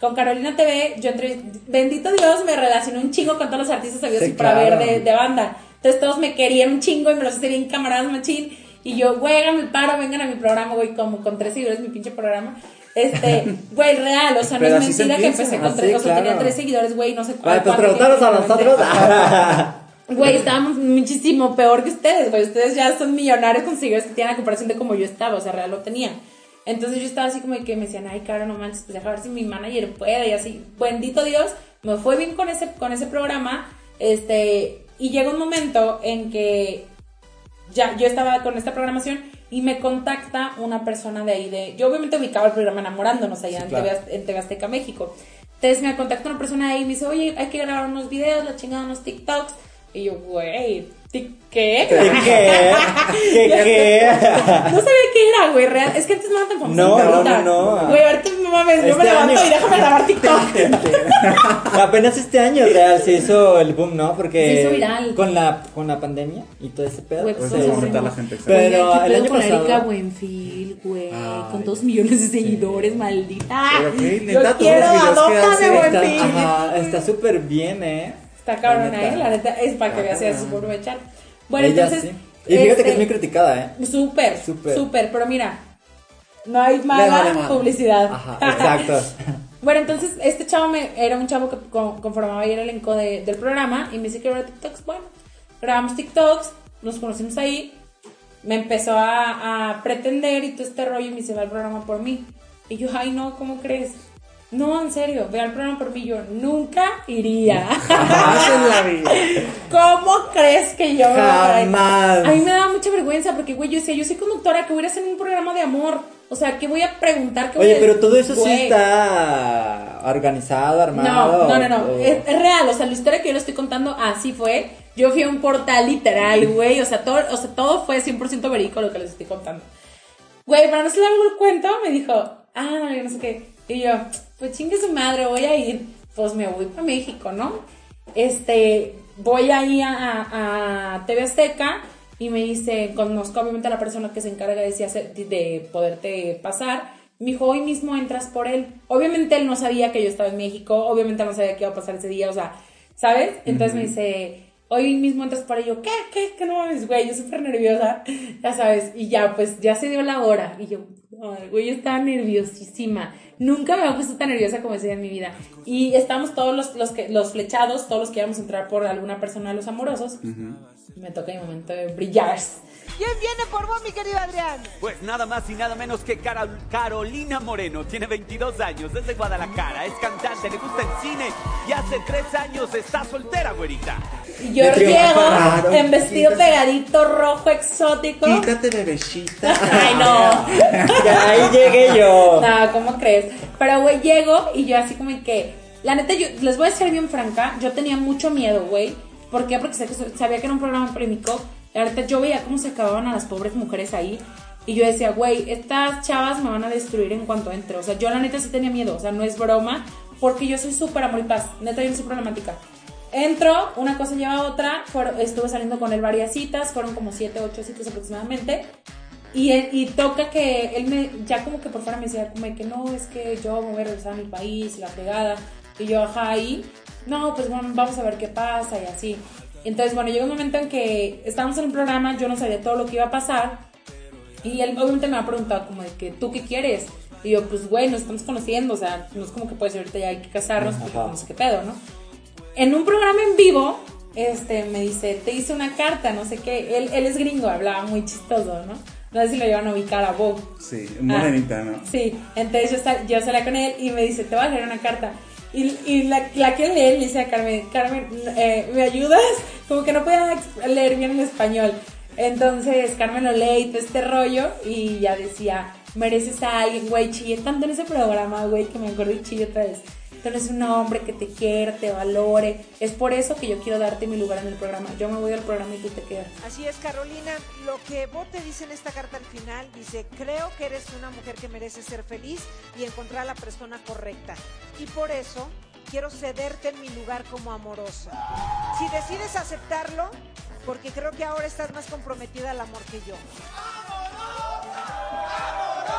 Speaker 3: Con Carolina TV, yo entre, bendito Dios, me relacioné un chingo con todos los artistas sabidos
Speaker 1: Sí,
Speaker 3: y para
Speaker 1: claro.
Speaker 3: ver de, de banda. Entonces todos me querían un chingo y me los hice bien camaradas machín. Y yo, güey, háganme el paro, vengan a mi programa, güey, como con tres seguidores, mi pinche programa. Este, güey, real, o sea, no
Speaker 2: Pero
Speaker 3: es mentira que empecé con tres, o sea, tenía tres seguidores, güey, no sé cuál.
Speaker 1: pues
Speaker 3: cuánto
Speaker 1: preguntaros a nosotros.
Speaker 3: Güey, estábamos muchísimo peor que ustedes, güey. Ustedes ya son millonarios con seguidores que tienen a comparación de como yo estaba, o sea, real lo tenía. Entonces yo estaba así como que me decían, ay, cara, no manches, pues deja ver si mi manager puede, y así. Bendito Dios, me fue bien con ese, con ese programa. Este, y llega un momento en que ya yo estaba con esta programación y me contacta una persona de ahí de yo obviamente ubicaba el programa enamorándonos allá en,
Speaker 1: claro.
Speaker 3: TV, en TV Azteca México entonces me contacta una persona de ahí y me dice oye hay que grabar unos videos la chingada unos TikToks y yo güey ¿tic- ¿qué?
Speaker 1: ¿Qué? ¿Qué? ¿Qué? ¿Qué?
Speaker 3: no sabía qué era güey real es que antes no era tan famoso
Speaker 1: No, no, no, no.
Speaker 3: güey ahorita no mames yo me
Speaker 1: Este
Speaker 3: levanto
Speaker 1: año.
Speaker 3: y déjame grabar TikTok
Speaker 1: Apenas este año real se hizo el boom, ¿no? Porque
Speaker 3: Se hizo viral.
Speaker 1: con la con la pandemia y todo ese pedo.
Speaker 3: Güey, pues, sí, sí,
Speaker 2: la gente.
Speaker 1: Pero
Speaker 3: Oye, ¿qué
Speaker 1: el año
Speaker 3: con la
Speaker 1: pasado-
Speaker 3: Erika Buenfil, güey,
Speaker 1: Ay,
Speaker 3: con dos millones de seguidores, maldita.
Speaker 2: Pero qué,
Speaker 3: Yo
Speaker 2: neta, todos
Speaker 3: quiero adóptame, Buenfil.
Speaker 1: está súper bien, ¿eh?
Speaker 3: Está cabrona,
Speaker 1: La neta.
Speaker 3: es para que veas, puede aprovechar. Bueno,
Speaker 1: Ella
Speaker 3: entonces.
Speaker 1: sí. Y fíjate
Speaker 3: este,
Speaker 1: que es muy criticada, ¿eh?
Speaker 3: Súper,
Speaker 1: Súper.
Speaker 3: súper, pero mira, no hay mala
Speaker 2: vale
Speaker 3: publicidad.
Speaker 1: Ajá, exacto.
Speaker 3: Bueno, entonces este chavo me, era un chavo que con- conformaba ahí el elenco de- del programa y me dice que era TikToks. Bueno, grabamos TikToks, nos conocimos ahí, me empezó a, a pretender y todo este rollo y me dice, va al programa por mí. Y yo, ay no, ¿cómo crees? No, en serio, ve al programa por mí. Yo nunca iría.
Speaker 2: Jamás en la vida.
Speaker 3: ¿Cómo crees que yo?
Speaker 1: Jamás.
Speaker 3: A mí me daba mucha vergüenza porque, güey, yo decía, yo soy conductora, que voy a hacer un programa de amor. O sea, que voy a preguntar? ¿Qué voy
Speaker 1: Oye,
Speaker 3: a-
Speaker 1: pero todo eso sí está organizado, armado.
Speaker 3: No, no, no, no. Es, es real, o sea, la historia que yo le estoy contando así fue. Yo fui a un portal literal, güey. O sea, todo, o sea, todo fue 100% verídico lo que les estoy contando. Güey, para no hacer largo el cuento, me dijo, ah, no, yo no sé qué. Y yo, pues chingue su madre, voy a ir. Pues me voy para México, ¿no? Este, voy ahí a, a, a TV Azteca y me dice, conozco obviamente a la persona que se encarga de, de poderte pasar. Me dijo, hoy mismo entras por él. Obviamente él no sabía que yo estaba en México, obviamente no sabía qué iba a pasar ese día, o sea, ¿sabes? Entonces me dice, hoy mismo entras. Y yo, ¿qué? ¿Qué? ¿Qué no mames, güey? Yo súper nerviosa, ya sabes. Y ya, pues ya se dio la hora. Y yo, ay, güey, yo estaba nerviosísima. Nunca me había puesto tan nerviosa como ese día en mi vida. Y estamos todos los, los, que, los flechados, todos los que íbamos a entrar por alguna persona de los amorosos. Me toca mi momento de brillar.
Speaker 4: ¿Quién viene por vos, mi querido Adrián?
Speaker 10: Pues nada más y nada menos que Carol- Carolina Moreno. Tiene 22 años, es de Guadalajara, es cantante, le gusta el cine y hace 3 años está soltera, güerita.
Speaker 3: Llego
Speaker 1: triunfar.
Speaker 3: en vestido pegadito, rojo, exótico.
Speaker 2: Quítate, bebecita.
Speaker 3: Ay, no.
Speaker 1: Ya ahí llegué yo.
Speaker 3: No, ¿cómo crees? Pero, güey, llego y yo así como que... La neta, yo les voy a ser bien franca, yo tenía mucho miedo, güey. ¿Por qué? Porque sabía que era un programa polémico. Y ahorita yo veía cómo se acababan a las pobres mujeres ahí. Y yo decía, güey, estas chavas me van a destruir en cuanto entre. O sea, yo la neta sí tenía miedo. O sea, no es broma. Porque yo soy súper amor y paz. Neta, yo no soy problemática. Entro, una cosa lleva a otra. estuve saliendo con él varias citas. Fueron como siete, ocho citas aproximadamente. Y, él- y toca que él me, ya como que por fuera me decía, como que no, es que yo me voy a regresar a mi país, la pegada. Y yo, ajá, ahí, no, pues bueno, vamos a ver qué pasa y así. Entonces, bueno, llegó un momento en que estábamos en un programa, yo no sabía todo lo que iba a pasar. Y él obviamente me ha preguntado como de que, ¿tú qué quieres? Y yo, pues, güey, nos estamos conociendo, o sea, no es como que puede ser ahorita ya hay que casarnos, porque no sé qué pedo, ¿no? En un programa en vivo, este, me dice, te hice una carta, no sé qué. Él, él es gringo, hablaba muy chistoso, ¿no? No sé si lo llevan a ubicar a Bob.
Speaker 2: Sí, morenita, ¿no?
Speaker 3: Sí, entonces yo, sal- yo salía con él y me dice, te voy a leer una carta. Y, y la, la que leer le dice a Carmen, Carmen, eh, ¿me ayudas? Como que no podía leer bien el español. Entonces Carmen lo lee y todo este rollo y ya decía, mereces a alguien, güey, chillé tanto en ese programa, güey, que me acuerdo y chillé otra vez. Tú eres un hombre que te quiere, te valore. Es por eso que yo quiero darte mi lugar en el programa. Yo me voy al programa y tú te quedas.
Speaker 4: Así es, Carolina. Lo que vos te dice en esta carta al final dice, creo que eres una mujer que merece ser feliz y encontrar a la persona correcta. Y por eso
Speaker 11: quiero cederte en mi lugar como amorosa. Si decides aceptarlo, porque creo que ahora estás más comprometida al amor que yo.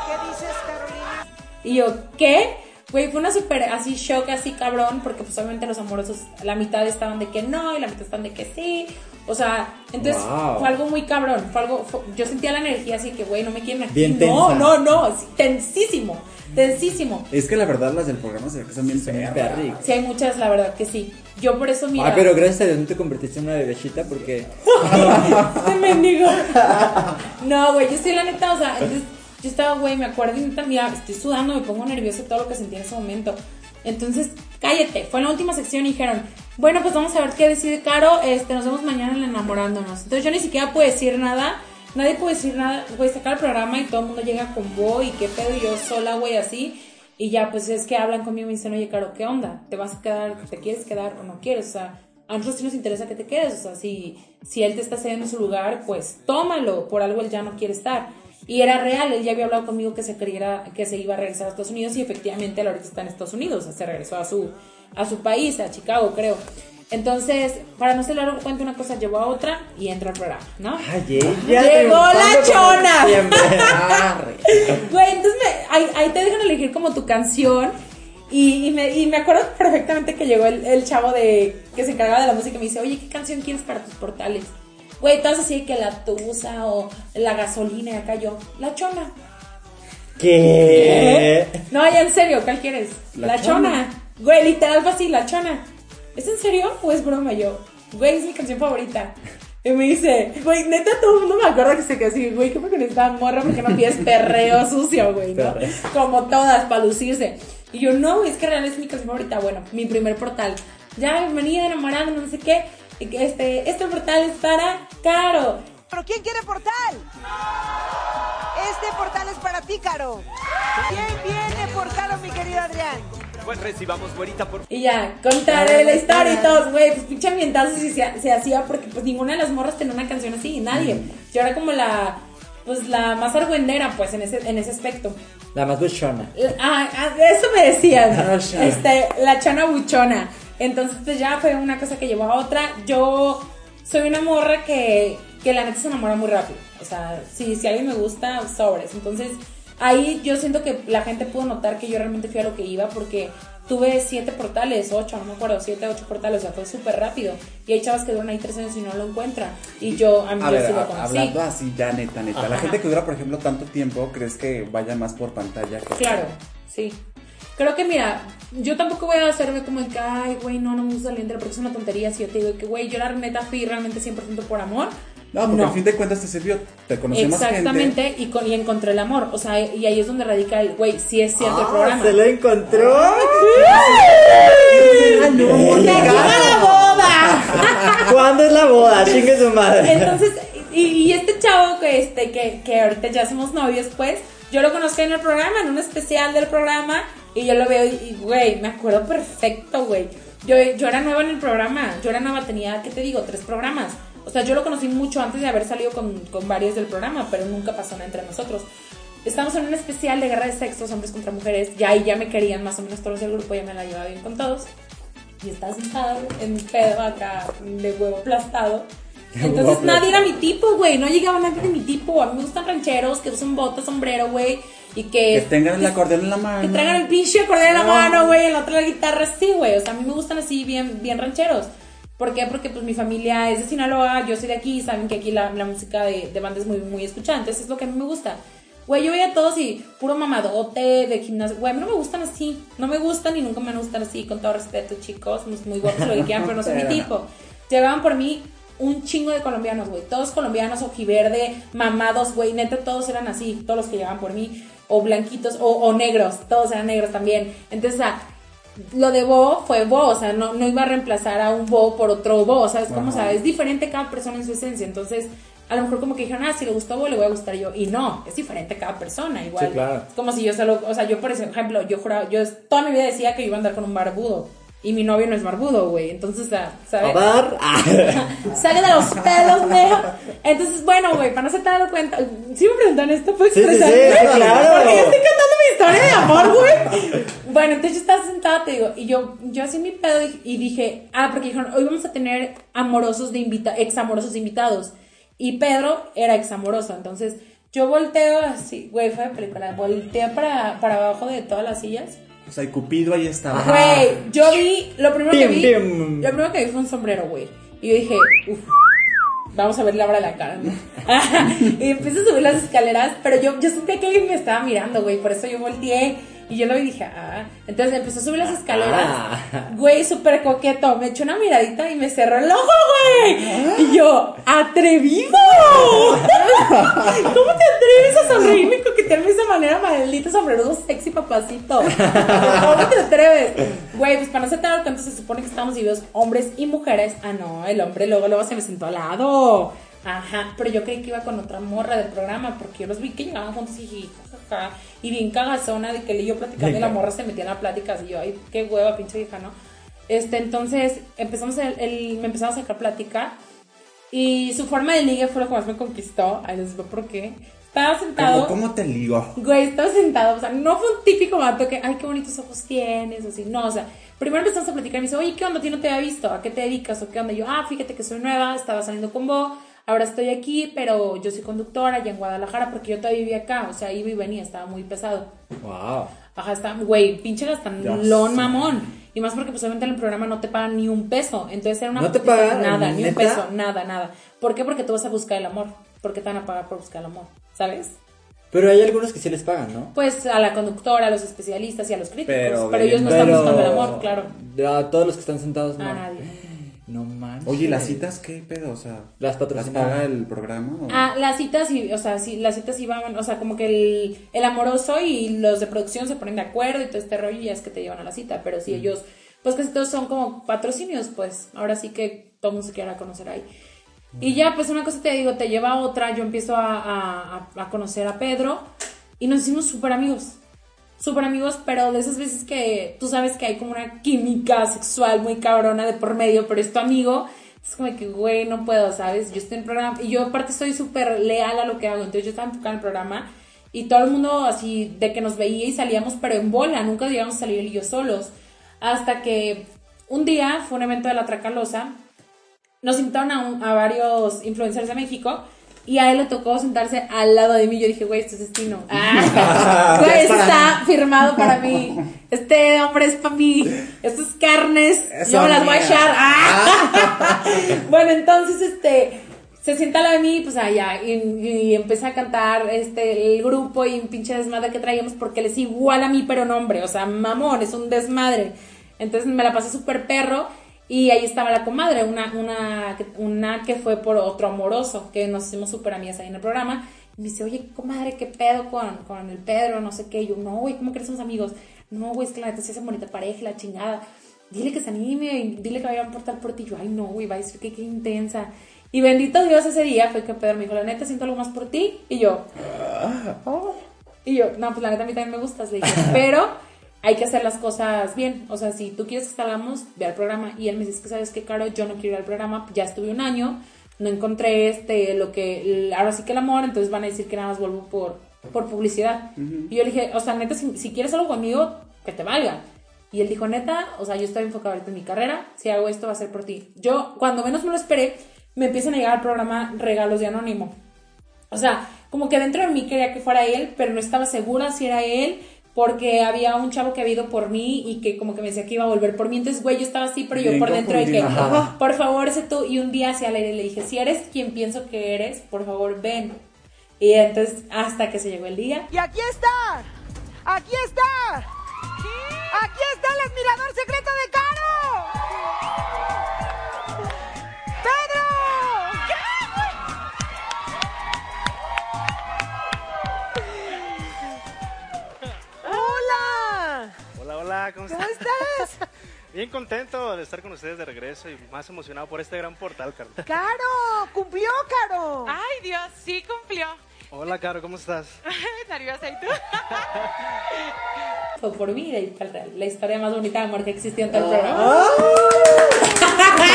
Speaker 11: ¿Qué dices, Carolina?
Speaker 3: Y yo, ¿qué? Güey, fue una súper así shock, así cabrón, porque pues obviamente los amorosos, la mitad estaban de que no y la mitad estaban de que sí. O sea, entonces
Speaker 1: Wow.
Speaker 3: fue algo muy cabrón. Fue algo, fue- yo sentía la energía así que, güey, no me quieren aquí.
Speaker 1: Bien
Speaker 3: no,
Speaker 1: tensa.
Speaker 3: no, no, sí, tensísimo, tensísimo.
Speaker 2: Es que la verdad las del programa se ve que son bien perras.
Speaker 3: Sí, hay muchas, la verdad que sí. Yo por eso, mira.
Speaker 1: Ah, pero gracias a Dios no te convertiste en una bebecita porque.
Speaker 3: Este mendigo. No, güey, yo sí, la neta, o sea, entonces, yo estaba, güey, me acuerdo y mira, estoy sudando, me pongo nerviosa todo lo que sentí en ese momento. Entonces, cállate, fue en la última sección y dijeron, bueno, pues vamos a ver qué decide Caro, este, nos vemos mañana en enamorándonos. Entonces yo ni siquiera puedo decir nada, nadie puede decir nada, güey, sacar el programa y todo el mundo llega con vos y qué pedo, y yo sola, güey, así. Y ya, pues es que hablan conmigo y me dicen, oye, Caro, ¿qué onda? ¿Te vas a quedar, te quieres quedar o no quieres? O sea, a nosotros sí nos interesa que te quedes. O sea, si, si él te está cediendo su lugar, pues tómalo. Por algo él ya no quiere estar. Y era real, él ya había hablado conmigo que se creyera que se iba a regresar a Estados Unidos y efectivamente ahorita está en Estados Unidos. Se regresó a su, a su país, a Chicago, creo. Entonces, para no ser largo cuento una cosa, llevó a otra y entra al programa, ¿no?
Speaker 1: Ay, ella
Speaker 3: Llegó la chona. Güey, entonces me- ahí, ahí te dejan elegir como tu canción. Y, y me, y me acuerdo perfectamente que llegó el, el chavo de que se encargaba de la música y me dice, oye, ¿qué canción quieres para tus portales? Güey, todas así que la tusa o la gasolina y acá yo, la chona.
Speaker 1: ¿Qué?
Speaker 3: No, ya en serio, ¿cuál quieres?
Speaker 1: La
Speaker 3: La,
Speaker 1: Chona.
Speaker 3: chona. Güey, literal fue así, la chona. ¿Es en serio o es broma yo? Güey, es mi canción favorita. Y me dice, güey, neta, todo el mundo me acuerda que se quedó así, güey, ¿qué me con esta morra? Porque no pides perreo sucio, güey, ¿no? Como todas, para lucirse. Y yo, no, güey, es que realmente es mi canción favorita. Bueno, mi primer portal. Ya, bienvenida, enamorada, no sé qué. Este, este portal es para Caro.
Speaker 11: ¿Pero quién quiere portal? Este portal es para ti, Caro. ¿Quién viene por Caro, mi querido Adrián?
Speaker 10: Pues recibamos, güerita, por
Speaker 3: Y ya, contaré la historia y todos, güey, pues pinche ambientazo se, se hacía porque pues ninguna de las morras tenía una canción así, nadie. Yo era como la, pues la más argüendera, pues, en ese, en ese aspecto.
Speaker 1: La más buchona.
Speaker 3: Ah, ah, eso me decían.
Speaker 1: La
Speaker 3: este, la chona buchona. Entonces, pues ya fue una cosa que llevó a otra. Yo soy una morra que, que la neta se enamora muy rápido. O sea, si, si alguien me gusta, sobres. Entonces, ahí yo siento que la gente pudo notar que yo realmente fui a lo que iba porque tuve siete portales, ocho, no me acuerdo, siete, ocho portales, o sea, fue súper rápido. Y hay chavas que duran ahí tres años y no lo encuentran. Y yo, a mí
Speaker 2: A
Speaker 3: yo
Speaker 2: ver,
Speaker 3: sí lo
Speaker 2: a-
Speaker 3: conocí.
Speaker 2: hablando así ya neta, neta. La gente que dura, por ejemplo, tanto tiempo, ¿crees que vaya más por pantalla? que-
Speaker 3: Claro, sí. Creo que mira, yo tampoco voy a hacerme como el que, ay, güey, no, no me gusta la porque es una tontería. Si yo te digo que, güey, yo la neta fui realmente 100% por amor.
Speaker 2: No, porque al fin de cuentas te sirvió, te conoció más gente.
Speaker 3: Exactamente, y, con- y encontré el amor. O sea, y ahí es donde radica el, güey, sí es cierto el
Speaker 1: Ah,
Speaker 3: programa.
Speaker 1: Se lo encontró. ¿Cuándo es la boda? Chingue su madre.
Speaker 3: Entonces, y, y este chavo que, este, que, que ahorita ya somos novios, pues, yo lo conocí en el programa, en un especial del programa, y yo lo veo y, güey, me acuerdo perfecto, güey. Yo, yo era nueva en el programa, yo era nueva, tenía, ¿qué te digo? Tres programas. O sea, yo lo conocí mucho antes de haber salido con, con varios del programa, pero nunca pasó nada entre nosotros. Estamos en un especial de guerra de sexos, hombres contra mujeres, ya ahí ya me querían más o menos todos del grupo, ya me la llevaba bien con todos. Y estaba sentada en pedo acá, de huevo aplastado. Entonces nadie era mi tipo, güey. No llegaba nadie de mi tipo. A mí me gustan rancheros que usan botas, sombrero, güey. Y que.
Speaker 2: Que tengan el acordeón en la mano.
Speaker 3: Que traigan el pinche acordeón en la
Speaker 2: No.
Speaker 3: mano, güey. En la otra la guitarra, sí, güey. O sea, a mí me gustan así, bien, bien rancheros. ¿Por qué? Porque pues mi familia es de Sinaloa, yo soy de aquí, saben que aquí la, la música de, de banda es muy, muy escuchada, entonces es lo que a mí me gusta. Güey, yo veía a todos y puro mamadote de gimnasio. Güey, a mí no me gustan así. No me gustan y nunca me gustan así, con todo respeto, chicos. Muy, guapos lo que quieran, pero no son mi tipo. Llegaban por mí un chingo de colombianos, güey. Todos colombianos, ojiverde, mamados, güey. Neta, todos eran así. Todos los que llegaban por mí. O blanquitos, o, o negros. Todos eran negros también. Entonces, o sea, lo de Bo fue Bo. O sea, no, no iba a reemplazar a un Bo por otro Bo. ¿Sabes cómo? O sea, es diferente cada persona en su esencia. Entonces, a lo mejor como que dijeron, ah, si le gustó Bo, le voy a gustar yo. Y no, es diferente cada persona. Igual.
Speaker 1: Sí, claro.
Speaker 3: Es como si yo solo, o sea, yo por ejemplo, yo juraba, yo toda mi vida decía que iba a andar con un barbudo. Y mi novio no es barbudo, güey. Entonces, ¿sabes?
Speaker 1: Ah.
Speaker 3: Sale de los pelos, neo. Entonces, bueno, güey, para no se te dado cuenta. Si me preguntan esto, ¿puedo
Speaker 1: Sí, sí, claro.
Speaker 3: Porque yo estoy contando mi historia de amor, güey. Bueno, entonces yo estaba sentada, te digo, y yo, yo así mi pedo y, y dije, ah, porque dijeron, hoy vamos a tener amorosos de invita ex amorosos de invitados. Y Pedro era ex amoroso, entonces yo volteo así, güey, fue de película, volteé para, para abajo de todas las sillas.
Speaker 2: O sea, y Cupido ahí estaba.
Speaker 3: Güey, yo vi, lo primero que vi, lo primero que vi fue un sombrero, güey. Y yo dije, uff, vamos a ver la obra de la cara, ¿no? y empecé a subir las escaleras, pero yo, yo sentía que alguien me estaba mirando, güey, por eso yo volteé. Y yo lo vi y dije, ah. Entonces empezó a subir las escaleras.
Speaker 1: Ah.
Speaker 3: Güey, súper coqueto. Me echó una miradita y me cerró el ojo, güey. Y yo, ¡atrevido! ¿Cómo te atreves a sonreírme y coquetearme de esa manera, maldito sombrerudo sexy papacito? ¿Cómo te atreves? Güey, pues para no se te dar cuenta, se supone que estamos divididos hombres y mujeres. Ah, no, el hombre luego, luego se me sentó al lado. Ajá, pero yo creí que iba con otra morra del programa porque yo los vi que llegaban juntos y dije, jajaja, y bien cagazona de que y yo platicando y la morra se metía en la plática y yo, ay, qué hueva, pinche vieja, ¿no? Este, entonces empezamos, el, el- me empezaba a sacar plática y su forma de ligue fue lo que más me conquistó. Ay, les digo por qué. Estaba sentado.
Speaker 2: ¿Cómo, ¿Cómo te ligo?
Speaker 3: Güey, estaba sentado, o sea, no fue un típico vato que, ay, qué bonitos ojos tienes, así, no, o sea, primero empezamos a platicar y me dice, oye, ¿qué onda? ¿A ti no te había visto? ¿A qué te dedicas? ¿O qué onda? Y yo, ah, fíjate que soy nueva, estaba saliendo con vos, ahora estoy aquí, pero yo soy conductora allá en Guadalajara porque yo todavía vivía acá, o sea, iba y venía, estaba muy pesado.
Speaker 1: Wow.
Speaker 3: Ajá, está, güey, pinche gastalón mamón. Y más porque pues obviamente en el programa no te pagan ni un peso. Entonces era una
Speaker 1: ¿No te pagan?
Speaker 3: nada, ni un peso, nada, nada. ¿Por qué? Porque tú vas a buscar el amor. ¿Por qué te van a pagar por buscar el amor? ¿Sabes?
Speaker 1: Pero hay algunos que sí les pagan, ¿no?
Speaker 3: Pues a la conductora, a los especialistas y a los críticos. Pero,
Speaker 2: Pero
Speaker 3: ellos no
Speaker 2: Pero-
Speaker 3: están buscando el amor, claro.
Speaker 1: A todos los que están sentados, no.
Speaker 3: A nadie.
Speaker 1: Manches.
Speaker 2: Oye, ¿y ¿las citas qué pedo? O sea,
Speaker 1: Las
Speaker 2: ¿las
Speaker 1: patrocinadas.
Speaker 2: paga el programa? o-
Speaker 3: Ah, las citas sí, o sea, sí, las citas iban, o sea, como que el, el amoroso y los de producción se ponen de acuerdo y todo este rollo y ya es que te llevan a la cita, pero si ellos, pues casi todos son como patrocinios, pues ahora sí que todo el mundo se quiera conocer ahí. Y ya, pues una cosa te digo, te lleva a otra, yo empiezo a, a- a- a conocer a Pedro y nos hicimos súper amigos. Súper amigos, pero de esas veces que tú sabes que hay como una química sexual muy cabrona de por medio, pero es tu amigo, es como que, güey, no puedo, ¿sabes? Yo estoy en programa y yo aparte estoy súper leal a lo que hago, entonces yo estaba enfocada en el programa y todo el mundo así de que nos veía y salíamos, pero en bola, nunca llegamos a salir él y yo solos. Hasta que un día fue un evento de la Tracalosa, nos invitaron a, a varios influencers de México y a él le tocó sentarse al lado de mí. Yo dije, güey, esto es destino. Ah, güey,
Speaker 1: es
Speaker 3: esto está firmado para mí. Este hombre es para mí. Estas carnes,
Speaker 2: Eso,
Speaker 3: yo me las voy a echar. Ah. bueno, entonces, este, se sienta al lado de mí, pues allá, y, y empecé a cantar este, el grupo y un pinche desmadre que traíamos porque él es igual a mí, pero no hombre, o sea, mamón, es un desmadre. Entonces me la pasé súper perro y ahí estaba la comadre, una, una, una que fue por otro amoroso, que nos hicimos súper amigas ahí en el programa. Y me dice, oye, comadre, ¿qué pedo con, con el Pedro? No sé qué. Y yo, no, güey, ¿cómo que eres somos amigos? No, güey, es que la neta sí es bonita pareja la chingada. Dile que se anime, dile que vaya a portar por ti. Yo, ay, no, güey, va a decir que qué intensa. Y bendito Dios ese día fue que Pedro me dijo, la neta siento algo más por ti. Y yo, y yo, no, pues la neta a mí también me gustas, le dije, pero hay que hacer las cosas bien. O sea, si tú quieres que salgamos, ve al programa. Y él me dice, "Es que sabes que, Caro, yo no quiero ir al programa, ya estuve un año, no encontré este, lo que, ahora sí que el amor, entonces van a decir que nada más vuelvo por, por publicidad. Y yo le dije, o sea, neta, si, si quieres algo conmigo, que te valga. Y él dijo, neta, o sea, yo estoy enfocado ahorita en mi carrera, si hago esto va a ser por ti. Yo, cuando menos me lo esperé, me empiezan a llegar al programa regalos de anónimo. O sea, como que dentro de mí quería que fuera él, pero no estaba segura si era él, porque había un chavo que había ido por mí y que como que me decía que iba a volver por mí. Entonces, güey, yo estaba así, pero yo
Speaker 2: Bien
Speaker 3: por dentro de que.
Speaker 1: Ajá.
Speaker 3: por favor, ese tú. Y un día hacia el aire le dije, si eres quien pienso que eres, por favor, ven. Y entonces, hasta que se llegó el día.
Speaker 11: Y aquí está. Aquí está. Aquí está el admirador secreto de Caro. Hola,
Speaker 12: ¿cómo,
Speaker 11: ¿Cómo
Speaker 12: estás? Bien contento de estar con ustedes de regreso y más emocionado por este gran portal, Caro.
Speaker 11: Caro, cumplió Caro.
Speaker 13: Ay, Dios, sí cumplió.
Speaker 12: Hola, Caro, ¿cómo estás?
Speaker 13: Nerviosa, ¿y tú?
Speaker 3: muerto por mí y real. La historia más bonita de amor que existió en todo el
Speaker 1: Ah.
Speaker 3: programa.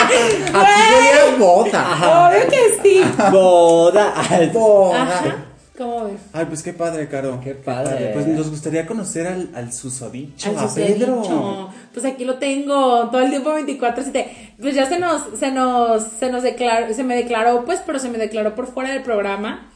Speaker 1: Aquí sería boda.
Speaker 3: Obvio que sí.
Speaker 1: Boda. Boda.
Speaker 3: ¿Cómo ves?
Speaker 2: Ay, pues qué padre, Caro. Qué
Speaker 1: padre.
Speaker 2: Pues nos gustaría conocer al, al susodicho,
Speaker 3: Al
Speaker 2: a
Speaker 3: susodicho.
Speaker 2: Pedro.
Speaker 3: Pues aquí lo tengo todo el tiempo 24 7. Pues ya se nos se nos se nos declaró se me declaró pues, pero se me declaró por fuera del programa.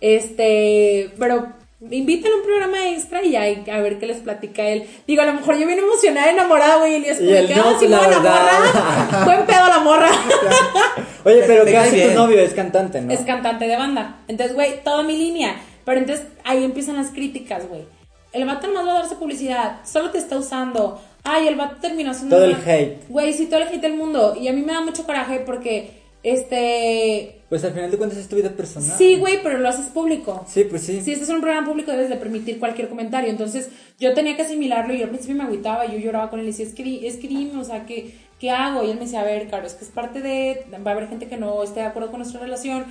Speaker 3: Este, pero invítalo a un programa extra y ahí a ver qué les platica él. Digo, a lo mejor yo vine emocionada, enamorada, güey, y es como que,
Speaker 1: no,
Speaker 3: sí,
Speaker 1: la
Speaker 3: la morra. Buen pedo la morra.
Speaker 1: Oye, pero ¿qué hace
Speaker 2: bien.
Speaker 1: tu novio? Es cantante, ¿no?
Speaker 3: Es cantante de banda. Entonces, güey, toda mi línea. Pero entonces ahí empiezan las críticas, güey. El vato nomás va a darse publicidad. Solo te está usando. Ay, el vato terminó siendo.
Speaker 1: Todo el hate.
Speaker 3: Güey, sí, todo el hate del mundo. Y a mí me da mucho coraje porque, este.
Speaker 1: Pues al final de cuentas es tu vida personal.
Speaker 3: Sí, güey, pero lo haces público.
Speaker 1: Sí, pues sí.
Speaker 3: Si este es un programa público, debes de permitir cualquier comentario. Entonces, yo tenía que asimilarlo y yo al principio me agüitaba. Yo lloraba con él y decía, es que, es que dime, o sea, ¿qué, ¿qué hago? Y él me decía, a ver, Caro, es que es parte de. Va a haber gente que no esté de acuerdo con nuestra relación.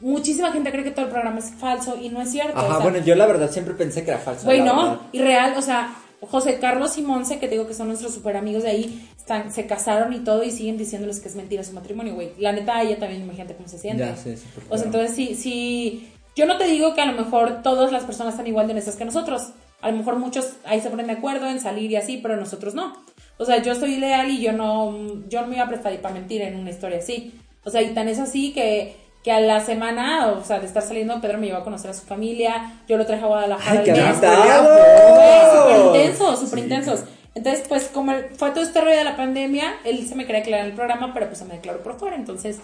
Speaker 3: Muchísima gente cree que todo el programa es falso y no es cierto.
Speaker 1: Ajá,
Speaker 3: o sea,
Speaker 1: bueno, yo la verdad siempre pensé que era falso.
Speaker 3: Güey, no,
Speaker 1: verdad.
Speaker 3: y real, o sea, José Carlos y Monse, que te digo que son nuestros super amigos de ahí, están, se casaron y todo y siguen diciéndoles que es mentira su matrimonio, güey. La neta, ella también imagínate cómo se siente.
Speaker 1: Ya, sí, sí, por
Speaker 3: O sea, entonces sí, sí, yo no te digo que a lo mejor todas las personas están igual de honestas que nosotros. A lo mejor muchos ahí se ponen de acuerdo en salir y así, pero nosotros no. O sea, yo soy leal y yo no, yo no me iba a prestar para mentir en una historia así. O sea, y tan es así que, que a la semana, o sea, de estar saliendo, Pedro me llevó a conocer a su familia, yo lo traje a Guadalajara.
Speaker 1: Ay, qué
Speaker 3: súper intensos, súper intensos. Entonces, pues, como el- fue todo este rollo de la pandemia, él se me quería declarar en el programa, pero pues se me declaró por fuera. Entonces,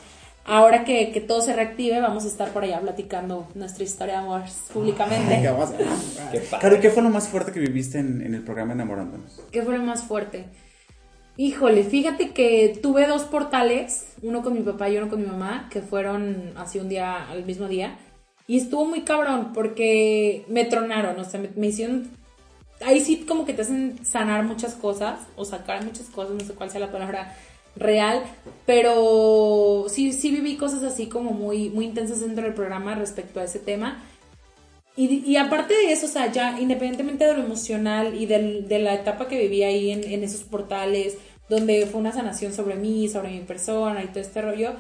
Speaker 3: ahora que, que todo se reactive, vamos a estar por allá platicando nuestra historia de amor públicamente.
Speaker 2: ¿Qué vamos a- Caro, ¿y qué fue lo más fuerte que viviste en, en el programa Enamorándonos?
Speaker 3: ¿Qué fue lo más fuerte? Híjole, fíjate que tuve dos portales, uno con mi papá y uno con mi mamá, que fueron así un día, al mismo día. Y estuvo muy cabrón porque me tronaron, o sea, me, hicieron... Ahí sí como que te hacen sanar muchas cosas, o sacar muchas cosas, no sé cuál sea la palabra real, pero sí, sí viví cosas así como muy, muy intensas dentro del programa respecto a ese tema. Y, y aparte de eso, o sea, ya independientemente de lo emocional y del- de la etapa que viví ahí en, en esos portales, donde fue una sanación sobre mí, sobre mi persona y todo este rollo,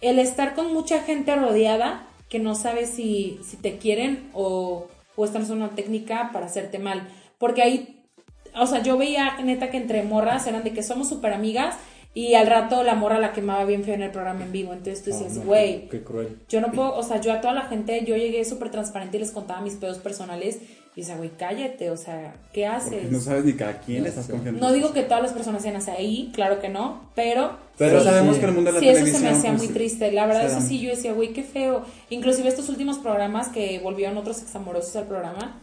Speaker 3: el estar con mucha gente rodeada que no sabe si, si te quieren o, o están usando una técnica para hacerte mal. Porque ahí, o sea, yo veía neta que entre morras eran de que somos súper amigas y al rato la morra la quemaba bien feo en el programa en vivo. Entonces tú
Speaker 1: Ah,
Speaker 3: dices,
Speaker 1: no,
Speaker 3: güey,
Speaker 1: Qué cruel.
Speaker 3: yo no puedo, o sea, yo a toda la gente, yo llegué súper transparente y les contaba mis pedos personales. Y decía, güey, cállate, o sea, ¿qué
Speaker 2: Porque
Speaker 3: haces?
Speaker 2: no sabes ni cada quién le estás confiando.
Speaker 3: No digo que todas las personas sean así ahí, claro que no, pero...
Speaker 2: Pero sabemos que el mundo de la
Speaker 3: sí, eso se
Speaker 2: televisión,
Speaker 3: me hacía
Speaker 2: pues,
Speaker 3: muy triste. La verdad, eso sí, yo decía, güey, qué feo. Inclusive estos últimos programas que volvieron otros examorosos al programa,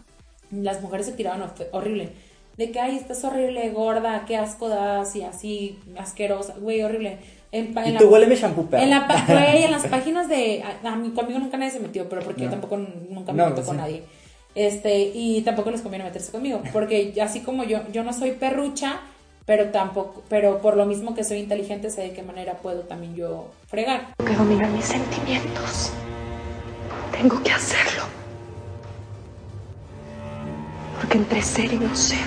Speaker 3: las mujeres se tiraban horrible. De que, ay, estás horrible, gorda, qué asco das, y así, asquerosa, güey, horrible. En, en
Speaker 1: Y tú huele mi shampoo, perro.
Speaker 3: en, la, güey, en las páginas de... A, a mí, conmigo nunca nadie se metió, pero porque yo
Speaker 1: No.
Speaker 3: tampoco nunca me
Speaker 1: No,
Speaker 3: meto
Speaker 1: pues
Speaker 3: con
Speaker 1: sí.
Speaker 3: nadie. Este, y tampoco les conviene meterse conmigo, porque así como yo, yo no soy perrucha, pero tampoco, pero por lo mismo que soy inteligente, sé de qué manera puedo también yo fregar.
Speaker 13: que dominar mis sentimientos. Tengo que hacerlo. Porque entre ser y no ser,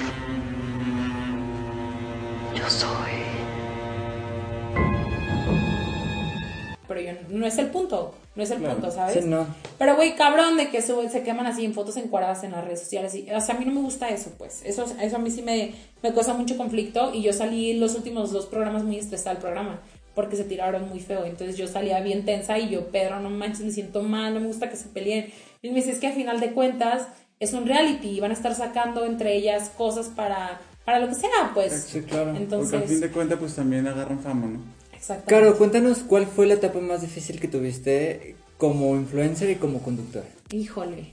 Speaker 13: yo soy.
Speaker 3: Pero yo, no es el punto, no es el
Speaker 1: Claro.
Speaker 3: punto, ¿sabes?
Speaker 1: Sí, no.
Speaker 3: Pero, güey, cabrón de que se, se queman así en fotos encuadradas en las redes sociales. Y, o sea, a mí no me gusta eso, pues. Eso, eso a mí sí me, me causa mucho conflicto. Y yo salí los últimos dos programas muy estresada del programa. Porque se tiraron muy feo. Entonces yo salía bien tensa y yo, Pedro, no manches, me siento mal, no me gusta que se peleen. Y me dice, es que a final de cuentas es un reality y van a estar sacando entre ellas cosas para, para lo que sea, pues.
Speaker 1: Sí, claro.
Speaker 2: Porque al fin
Speaker 3: Entonces,
Speaker 2: de cuentas, pues también agarran fama, ¿no?
Speaker 1: Claro, cuéntanos cuál fue la etapa más difícil que tuviste como influencer y como conductor.
Speaker 3: Híjole.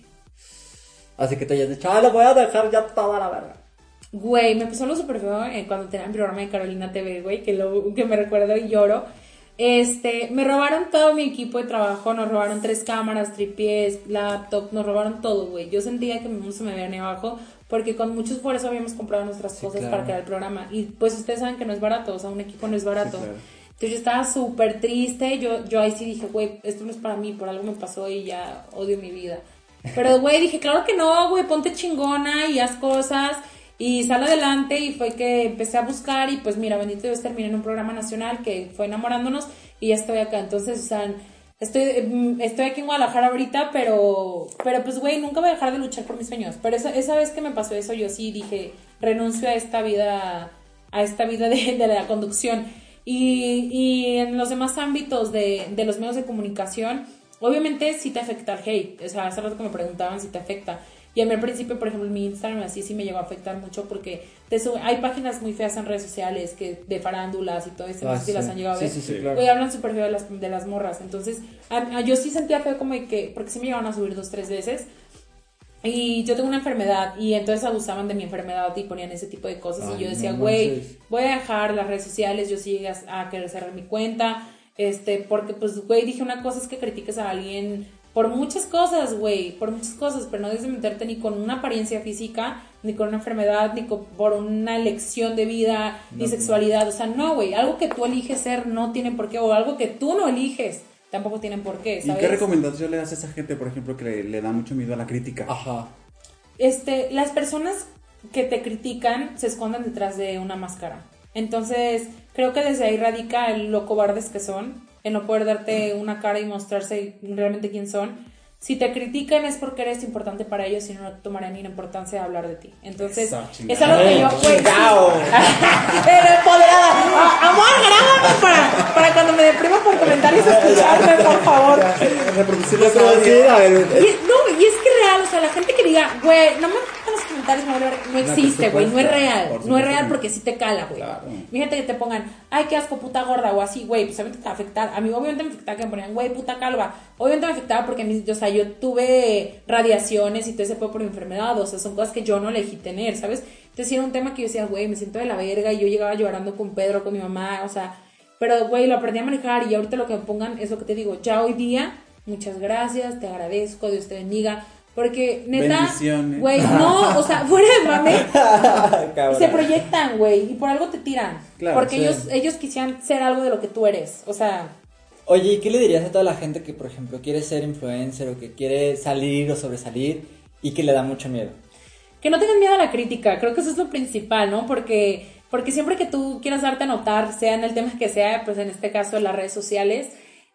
Speaker 1: Así que te hayas dicho, ah, lo voy a dejar ya toda la verga.
Speaker 3: Güey, me pasó algo súper feo eh, cuando tenía el programa de Carolina TV, güey, que, lo, que me recuerdo y lloro. Este, me robaron todo mi equipo de trabajo, nos robaron tres cámaras, tripiés, laptop, nos robaron todo, güey. Yo sentía que mi mundo se me venía abajo porque con mucho esfuerzo habíamos comprado nuestras cosas
Speaker 1: claro.
Speaker 3: para crear el programa. Y pues ustedes saben que no es barato, o sea, un equipo no es barato.
Speaker 2: claro.
Speaker 3: Entonces yo estaba súper triste, yo, yo ahí sí dije, güey, esto no es para mí, por algo me pasó y ya odio mi vida. Pero, güey, dije, claro que no, güey, ponte chingona y haz cosas. Y sale adelante y fue que empecé a buscar y pues mira, bendito Dios, terminé en un programa nacional que fue enamorándonos y ya estoy acá. Entonces, o sea, estoy, mm, estoy aquí en Guadalajara ahorita, pero, pero pues güey, nunca voy a dejar de luchar por mis sueños. Pero esa, esa vez que me pasó eso, yo sí dije, renuncio a esta vida, a esta vida de la conducción. Y, y en los demás ámbitos de, de los medios de comunicación, obviamente sí te afecta el hate. O sea, hace rato que me preguntaban si te afecta. Y a mí al principio, por ejemplo, mi Instagram así sí me llegó a afectar mucho porque te sube- hay páginas muy feas en redes sociales que de farándulas y todo eso, no
Speaker 1: Ah,
Speaker 3: sé si
Speaker 1: sí.
Speaker 3: las han llegado a ver.
Speaker 1: sí, sí, claro.
Speaker 3: Güey, hablan súper feo de las, de las morras. Entonces, a- a- yo sí sentía feo como de que, porque sí me llegaban a subir dos, tres veces. Y yo tengo una enfermedad y entonces abusaban de mi enfermedad y ponían ese tipo de cosas.
Speaker 1: Ay,
Speaker 3: y yo decía, güey, voy a dejar las redes sociales, yo sí llegué a, querer cerrar mi cuenta, este, porque pues, güey, dije una cosa es que critiques a alguien por muchas cosas, güey, por muchas cosas, pero no debes de meterte ni con una apariencia física, ni con una enfermedad, ni con- por una elección de vida, ni sexualidad, o sea, no, güey, algo que tú eliges ser no tiene por qué, o algo que tú no eliges tampoco tienen por qué,
Speaker 2: ¿Y
Speaker 3: ¿sabes?
Speaker 2: qué recomendación le das a esa gente, por ejemplo, que le, le da mucho miedo a la crítica?
Speaker 1: Ajá.
Speaker 3: este, las personas que te critican se esconden detrás de una máscara. Entonces, creo que desde ahí radica el lo cobardes que son, el no poder darte una cara y mostrarse realmente quién son. Si te critican es porque eres importante para ellos y no tomarán ni la importancia de hablar de ti. Entonces, es algo que yo. Era empoderada. Ah, Amor, grábame para, para cuando me deprima por comentarios escucharme, por favor.
Speaker 2: Reproducir los
Speaker 1: Reproducir, a ver,
Speaker 3: Y, no, y es que real, o sea, la gente que diga, güey, no me comentarios, me vale verga", no existe, güey, no es real, no es real
Speaker 2: que
Speaker 3: porque sí te cala, güey.
Speaker 2: Claro.
Speaker 3: Fíjate que te pongan, ay, qué asco, puta gorda, o así, güey, pues obviamente te va a afectar. A mí obviamente me afectaba que me ponían, güey, puta calva. Obviamente me afectaba porque, a mí, o sea, yo tuve radiaciones y todo ese por mi enfermedad, o sea, son cosas que yo no elegí tener, ¿sabes? Entonces era un tema que yo decía, güey, me siento de la verga y yo llegaba llorando con Pedro, con mi mamá, o sea, pero, güey, lo aprendí a manejar y ahorita lo que me pongan es lo que te digo. Ya hoy día, muchas gracias, te agradezco, Dios te bendiga. Porque, neta, güey, no, o sea, fuera de mame, se proyectan, güey, y por algo te tiran.
Speaker 2: Claro,
Speaker 3: porque
Speaker 1: sí.
Speaker 3: ellos, ellos quisieran ser algo de lo que tú eres. O sea,
Speaker 1: Oye, ¿y qué le dirías a toda la gente que, por ejemplo, quiere ser influencer o que quiere salir o sobresalir y que le da mucho miedo?
Speaker 3: que no tengan miedo a la crítica, creo que eso es lo principal, ¿no? Porque, porque siempre que tú quieras darte a notar, sea en el tema que sea, pues en este caso en las redes sociales,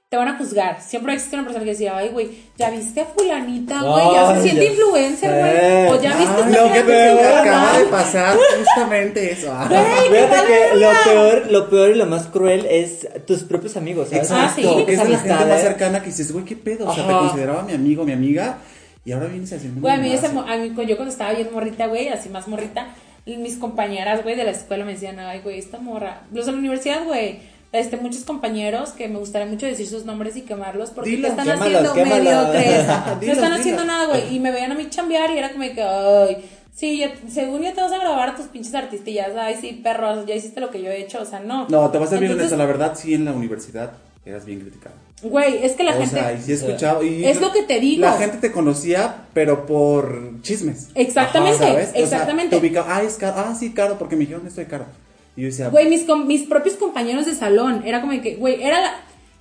Speaker 3: te van a juzgar. Siempre existe una persona que decía, ay, güey, ¿ya viste a fulanita, güey? Ya se
Speaker 1: Ay,
Speaker 3: siente
Speaker 1: ya
Speaker 3: influencer, güey. O ya viste
Speaker 2: Ay,
Speaker 3: esta
Speaker 2: lo que te acaba
Speaker 3: canal?"
Speaker 2: de pasar, justamente eso. Ah.
Speaker 1: Fíjate que lo peor, lo peor y lo más cruel es tus propios amigos, ¿sabes?
Speaker 3: Ah, sí.
Speaker 2: Exacto, que es la gente más cercana que dices, güey, qué pedo. O sea, te consideraba mi amigo, mi amiga, y ahora vienes a decirme.
Speaker 3: Güey, a a mí, yo cuando estaba bien morrita, güey, así más morrita, mis compañeras, güey, de la escuela me decían, ay, güey, esta morra. Los de la universidad, güey, este, muchos compañeros que me gustaría mucho decir sus nombres y quemarlos porque
Speaker 2: Dilos,
Speaker 3: te están
Speaker 1: quémalos,
Speaker 3: haciendo mediocres. no están haciendo nada, güey. Y me veían a mí chambear y era como que, ay, sí, según ya te vas a grabar a tus pinches artistillas, ay, sí, perros, ya hiciste lo que yo he hecho, o sea, no.
Speaker 2: No, te vas a ser bien la verdad, sí, en la universidad eras bien criticado.
Speaker 3: Güey, es que la
Speaker 2: o
Speaker 3: gente...
Speaker 2: sea, y sí he escuchado. Y
Speaker 3: Es lo que te digo.
Speaker 2: La gente te conocía, pero por chismes.
Speaker 3: Exactamente,
Speaker 2: ¿sabes? O sea,
Speaker 3: exactamente.
Speaker 2: te ubicaba, ah, es caro, ah, sí, caro, porque me dijeron esto de caro. Y yo decía,
Speaker 3: Güey, mis, mis propios compañeros de salón, era como que, güey, era la,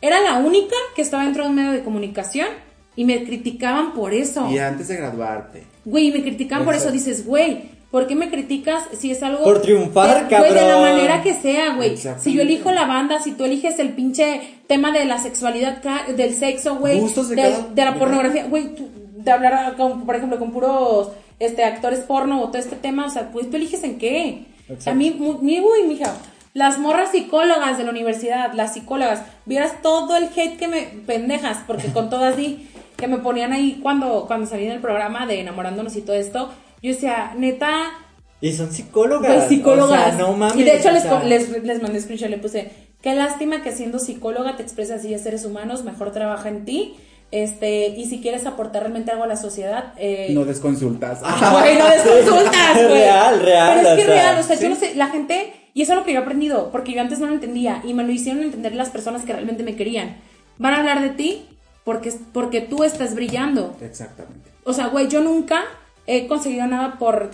Speaker 3: era la única que estaba dentro de un medio de comunicación y me criticaban por eso.
Speaker 2: y antes de graduarte.
Speaker 3: Güey, me criticaban por eso. Dices, güey, ¿por qué me criticas si es algo...
Speaker 1: Por triunfar,
Speaker 3: de, güey, de la
Speaker 1: cabrón.
Speaker 3: manera que sea, güey. Si yo elijo la banda, si tú eliges el pinche tema de la sexualidad, del sexo, güey.
Speaker 2: Gustos de
Speaker 3: de,
Speaker 2: cada-
Speaker 3: de la pornografía, güey, tú- de hablar, con, por ejemplo, con puros este, actores porno o todo este tema, o sea, pues tú eliges en qué.
Speaker 1: Exacto.
Speaker 3: A mí, mi güey, mija, las morras psicólogas de la universidad, las psicólogas, vieras todo el hate que me, pendejas, porque con todas di, que me ponían ahí cuando, cuando salí en el programa de enamorándonos y todo esto, yo decía, neta,
Speaker 1: Y son psicólogas.
Speaker 3: pues psicólogas.
Speaker 1: O sea, no mames.
Speaker 3: y de hecho les,
Speaker 1: sea,
Speaker 3: les, les mandé screenshot, le puse, qué lástima que siendo psicóloga te expresas así a seres humanos, mejor trabaja en ti. Este, y si quieres aportar realmente algo a la sociedad, eh,
Speaker 2: No des consultas.
Speaker 3: Güey, no des consultas, güey.
Speaker 1: Real, real,
Speaker 3: Pero es que
Speaker 1: o sea,
Speaker 3: real, o sea,
Speaker 2: sí.
Speaker 3: yo no sé, la gente, y eso es lo que yo he aprendido, porque yo antes no lo entendía, y me lo hicieron entender las personas que realmente me querían. Van a hablar de ti porque, porque tú estás brillando.
Speaker 2: Exactamente.
Speaker 3: O sea, güey, yo nunca he conseguido nada por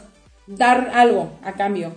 Speaker 3: dar algo a cambio.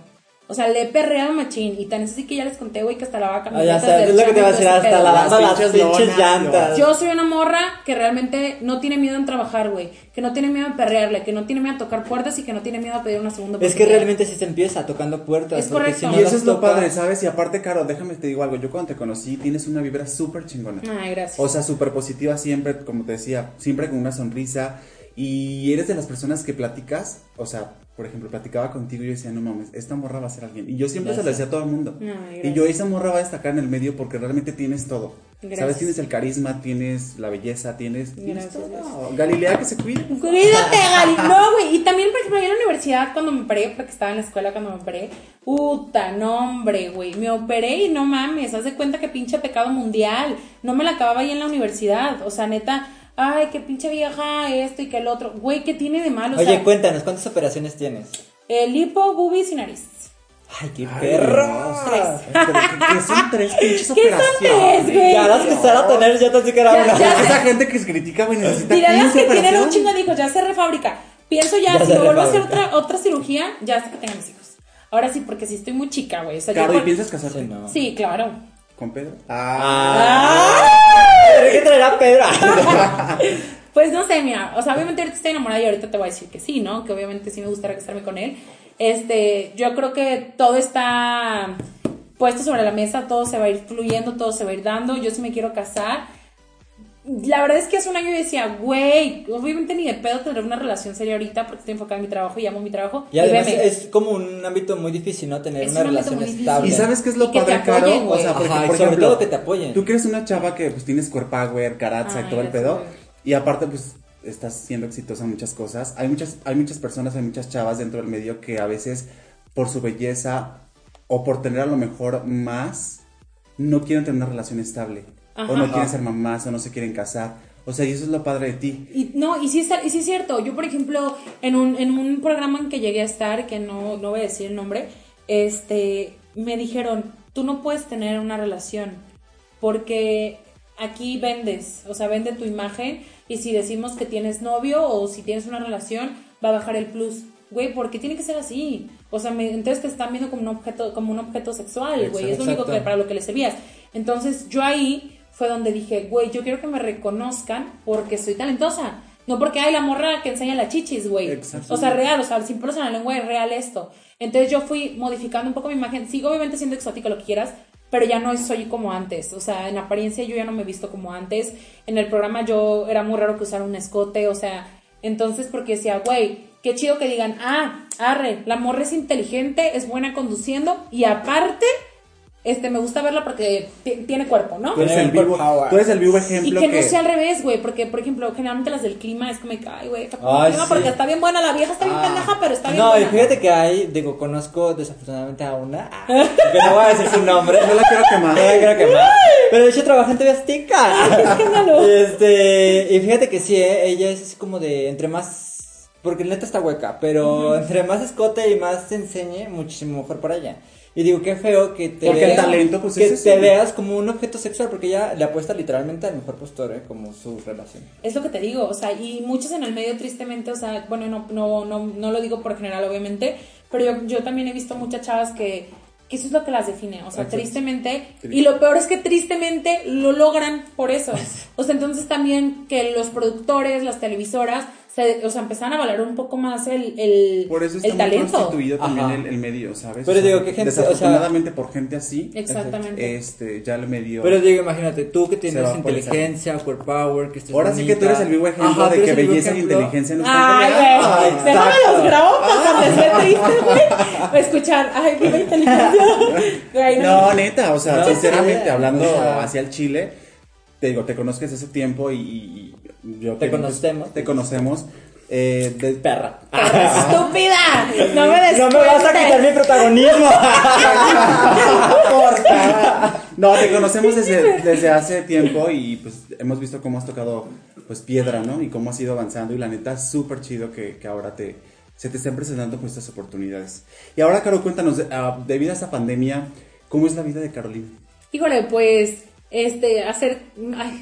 Speaker 3: O sea, le he perreado machín. Y tan es así que ya les conté, güey, que hasta la vaca
Speaker 1: Ah, ya sabes, es lo que te iba a decir, hasta lavando las pinches llantas.
Speaker 3: Yo soy una morra que realmente no tiene miedo en trabajar, güey. Que no tiene miedo en perrearle, que no tiene miedo a tocar puertas y que no tiene miedo a pedir una segunda
Speaker 1: Es que realmente sí se empieza tocando puertas.
Speaker 3: Es
Speaker 1: porque
Speaker 3: correcto.
Speaker 1: si no
Speaker 2: Y eso es lo padre, ¿sabes? Y aparte, Caro, déjame te digo algo. Yo cuando te conocí tienes una vibra súper chingona.
Speaker 3: Ay, gracias.
Speaker 2: O sea, súper positiva siempre, como te decía, siempre con una sonrisa. Y eres de las personas que platicas, o sea, por ejemplo, platicaba contigo y yo decía, no mames, esta morra va a ser alguien. Y yo siempre se lo decía a todo el mundo. Y
Speaker 3: gracias.
Speaker 2: yo, esa morra va a destacar en el medio porque realmente tienes todo.
Speaker 3: Gracias.
Speaker 2: ¿Sabes? Tienes el carisma, tienes la belleza, tienes, tienes
Speaker 3: Gracias,
Speaker 2: todo. Galilea que se cuide.
Speaker 3: Cuídate, Gali. No, güey. Y también, por ejemplo, yo en la universidad cuando me operé, porque estaba en la escuela cuando me operé. Puta, no, hombre, güey. Me operé y no mames. Haz de cuenta que pinche pecado mundial. No me la acababa ahí en la universidad. O sea, neta. Ay, qué pinche vieja esto y que el otro. Güey, ¿qué tiene de malo? O
Speaker 1: Oye,
Speaker 3: sea,
Speaker 1: cuéntanos, ¿cuántas operaciones tienes?
Speaker 3: el lipo, boobies y nariz.
Speaker 1: Ay, qué perro.
Speaker 3: Tres.
Speaker 2: Pero que, que son tres pinches
Speaker 3: ¿Qué son tres, güey?
Speaker 1: Ya las que Sara tener, yo pensé que era
Speaker 3: Ya,
Speaker 1: una.
Speaker 3: ya.
Speaker 2: Esa gente que se critica, güey, necesita
Speaker 3: Dirán las
Speaker 2: 15
Speaker 3: que tienen un chingo de hijos, ya se refabrica. Pienso ya,
Speaker 1: Ya
Speaker 3: si me vuelvo a hacer otra, otra cirugía, ya sé que tengan mis hijos. Ahora sí, porque sí estoy muy chica, güey. O sea, yo
Speaker 2: Caro, ¿y
Speaker 3: por-
Speaker 2: piensas casarte?
Speaker 1: Sí, no.
Speaker 3: Sí, claro.
Speaker 2: ¿Con Pedro?
Speaker 1: Ah. Pero ¿Qué traerá Pedro?
Speaker 3: Pues no sé, mira, o sea, obviamente ahorita estoy enamorada y ahorita te voy a decir que sí, ¿no? Que obviamente sí me gustaría casarme con él. Este, yo creo que todo está puesto sobre la mesa, todo se va a ir fluyendo, todo se va a ir dando. Yo sí me quiero casar. La verdad es que hace un año yo decía, güey, obviamente ni de pedo tener una relación seria ahorita porque estoy enfocada en mi trabajo y amo mi trabajo.
Speaker 1: Y además
Speaker 3: veme.
Speaker 1: es como un ámbito muy difícil, ¿no? Tener
Speaker 3: Es
Speaker 1: una
Speaker 3: un
Speaker 1: relación estable.
Speaker 2: ¿Y sabes qué es lo
Speaker 3: Y que te
Speaker 2: padre,
Speaker 3: apoyen,
Speaker 2: Caro? O sea, porque,
Speaker 1: Ajá,
Speaker 2: por
Speaker 1: sobre
Speaker 2: ejemplo,
Speaker 1: todo que te apoyen.
Speaker 2: Tú que eres una chava que pues tienes core power, caratza y
Speaker 3: Ay,
Speaker 2: todo el pedo. Y aparte, pues estás siendo exitosa en muchas cosas. Hay muchas, hay muchas personas, hay muchas chavas dentro del medio que a veces, por su belleza o por tener a lo mejor más, no quieren tener una relación estable.
Speaker 3: Ajá.
Speaker 2: O no quieren ser mamás, o no se quieren casar. O sea, y eso es lo padre de ti.
Speaker 3: Y no, y sí, está, y sí es cierto. Yo, por ejemplo, en un, en un programa en que llegué a estar, que no, no voy a decir el nombre, este, me dijeron, tú no puedes tener una relación porque aquí vendes, o sea, vende tu imagen y si decimos que tienes novio o si tienes una relación, va a bajar el plus. Güey, porque tiene que ser así. O sea, me- entonces te están viendo como un objeto, como un objeto sexual, güey. Es lo único que para lo que le servías. Entonces, yo ahí fue donde dije, güey, yo quiero que me reconozcan porque soy talentosa. No porque hay la morra que enseña las chichis, güey. O sea, real, o sea, sin pelos en la lengua es real esto. Entonces yo fui modificando un poco mi imagen. Sigo obviamente siendo exótica, lo que quieras, pero ya no soy como antes. O sea, en apariencia yo ya no me he visto como antes. En el programa yo era muy raro que usara un escote, o sea, entonces porque decía, güey, qué chido que digan, ah, arre, la morra es inteligente, es buena conduciendo y aparte, este, me gusta verla porque ti- tiene cuerpo, ¿no?
Speaker 2: Tú eres, el vivo,
Speaker 1: power.
Speaker 2: tú eres el vivo
Speaker 3: Y
Speaker 2: ejemplo
Speaker 3: que no sea al revés, güey, porque, por ejemplo, generalmente las del clima es como, que, ay, güey, está como
Speaker 1: Ay,
Speaker 3: clima
Speaker 1: sí.
Speaker 3: porque está bien buena, la vieja está bien
Speaker 1: Ah.
Speaker 3: pendeja, pero está bien
Speaker 1: No, y fíjate que hay, digo, conozco desafortunadamente a una, ah, que no voy a decir su nombre.
Speaker 2: No la quiero quemar.
Speaker 1: No la quiero quemar. Pero de hecho trabaja en TV Azteca.
Speaker 3: escándalo.
Speaker 1: Este, y fíjate que sí, eh, ella es así como de entre más, porque neta está hueca, pero entre más escote y más se enseñe, muchísimo mejor para ella. Y digo, qué feo que te
Speaker 2: Porque el
Speaker 1: veas-
Speaker 2: talento, pues,
Speaker 1: que
Speaker 2: es
Speaker 1: te veas como un objeto sexual, porque ella le apuesta literalmente al mejor postor, eh, como su relación.
Speaker 3: Es lo que te digo, o sea, y muchos en el medio tristemente, o sea, bueno, no, no, no, no lo digo por general, obviamente, pero yo, yo también he visto muchas chavas que, que eso es lo que las define, o sea,
Speaker 1: Exacto.
Speaker 3: tristemente, y lo peor es que tristemente lo logran por eso. O sea, entonces también que los productores, las televisoras, se, o sea, empezaron a valorar un poco más el, el,
Speaker 2: Por eso está
Speaker 3: el
Speaker 2: muy
Speaker 3: talento.
Speaker 2: constituido también el, el medio, ¿sabes?
Speaker 1: Pero
Speaker 2: O sea,
Speaker 1: digo, ¿qué gente- o sea-
Speaker 2: Desafortunadamente por gente así,
Speaker 3: Exactamente.
Speaker 2: este, ya el medio...
Speaker 1: Pero digo, imagínate, tú que tienes inteligencia, core power, que estés
Speaker 2: Ahora sí que tú eres el vivo ejemplo
Speaker 1: Ajá,
Speaker 2: de que belleza e inteligencia no están
Speaker 3: Ay,
Speaker 1: Ah,
Speaker 3: déjame
Speaker 1: exacto.
Speaker 3: los grabo para cuando esté triste, güey. Escuchar, ay, viva inteligencia.
Speaker 2: No, neta, o sea,
Speaker 1: No,
Speaker 2: sinceramente,
Speaker 1: sí,
Speaker 2: hablando hacia el Chile, te digo, te conozco desde ese tiempo y, y- y yo...
Speaker 1: Te
Speaker 2: que-
Speaker 1: conocemos.
Speaker 2: Te conocemos. Eh, de-
Speaker 1: Perra.
Speaker 3: Estúpida, no me des
Speaker 1: No me vas a quitar mi protagonismo.
Speaker 2: No, te conocemos desde, desde hace tiempo y pues hemos visto cómo has tocado pues piedra, ¿no? Y cómo has ido avanzando y la neta súper chido que, que ahora te, se te estén presentando pues estas oportunidades. Y ahora, Caro, cuéntanos, ah, debido a esta pandemia, ¿cómo es la vida de Carolina?
Speaker 3: Híjole, pues, este, hacer,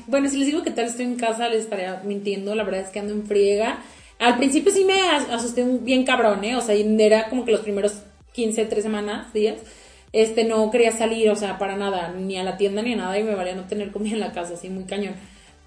Speaker 3: bueno, si les digo que tal estoy en casa, les estaría mintiendo, la verdad es que ando en friega. Al principio sí me as- asusté bien cabrón, ¿eh? O sea, era como que los primeros 15, 3 semanas, días, este, no quería salir, o sea, para nada, ni a la tienda ni a nada, y me valía no tener comida en la casa, así, muy cañón.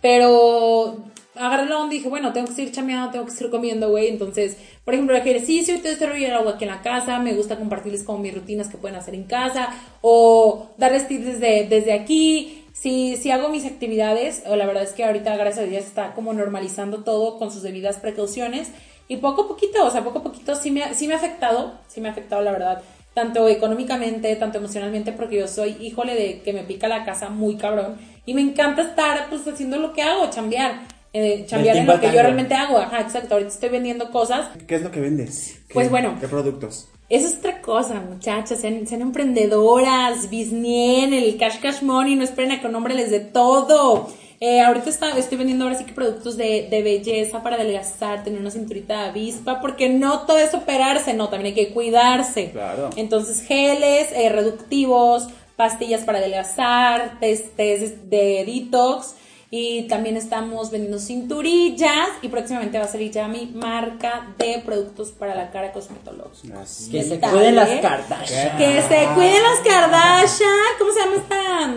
Speaker 3: Pero agarré la onda dije, bueno, tengo que seguir chameando, tengo que seguir comiendo, güey. Entonces, por ejemplo, el ejercicio rollo el agua aquí en la casa. Me gusta compartirles como mis rutinas que pueden hacer en casa. O darles tips desde, desde aquí. Si, si hago mis actividades, o la verdad es que ahorita, gracias a Dios, está como normalizando todo con sus debidas precauciones. Y poco a poquito, o sea, poco a poquito sí me, ha- sí me ha afectado, sí me ha afectado, la verdad, tanto económicamente, tanto emocionalmente, porque yo soy, híjole, de que me pica la casa muy cabrón. Y me encanta estar, pues, haciendo lo que hago, chambear. Eh, chambear en lo que yo
Speaker 2: al
Speaker 3: realmente hago. Ajá, exacto. Ahorita estoy vendiendo cosas.
Speaker 2: ¿Qué es lo que vendes? ¿Qué-
Speaker 3: Pues bueno.
Speaker 2: ¿Qué productos?
Speaker 3: Eso es otra cosa, muchachas. Sean, sean emprendedoras, bisnien, el cash cash money, no esperen a que un hombre les dé todo. Eh, ahorita está- estoy vendiendo ahora sí que productos de, de belleza para adelgazar, tener una cinturita de avispa, porque no todo es operarse, no, también hay que cuidarse.
Speaker 2: Claro.
Speaker 3: Entonces, geles, eh, reductivos, pastillas para adelgazar, test, test de detox. Y también estamos vendiendo cinturillas y próximamente va a salir ya mi marca de productos para la cara cosmetológica.
Speaker 1: Que se cuiden las
Speaker 3: ¿eh?
Speaker 1: Kardashian.
Speaker 3: Que se cuiden las Kardashian. ¿Cómo se llama esta?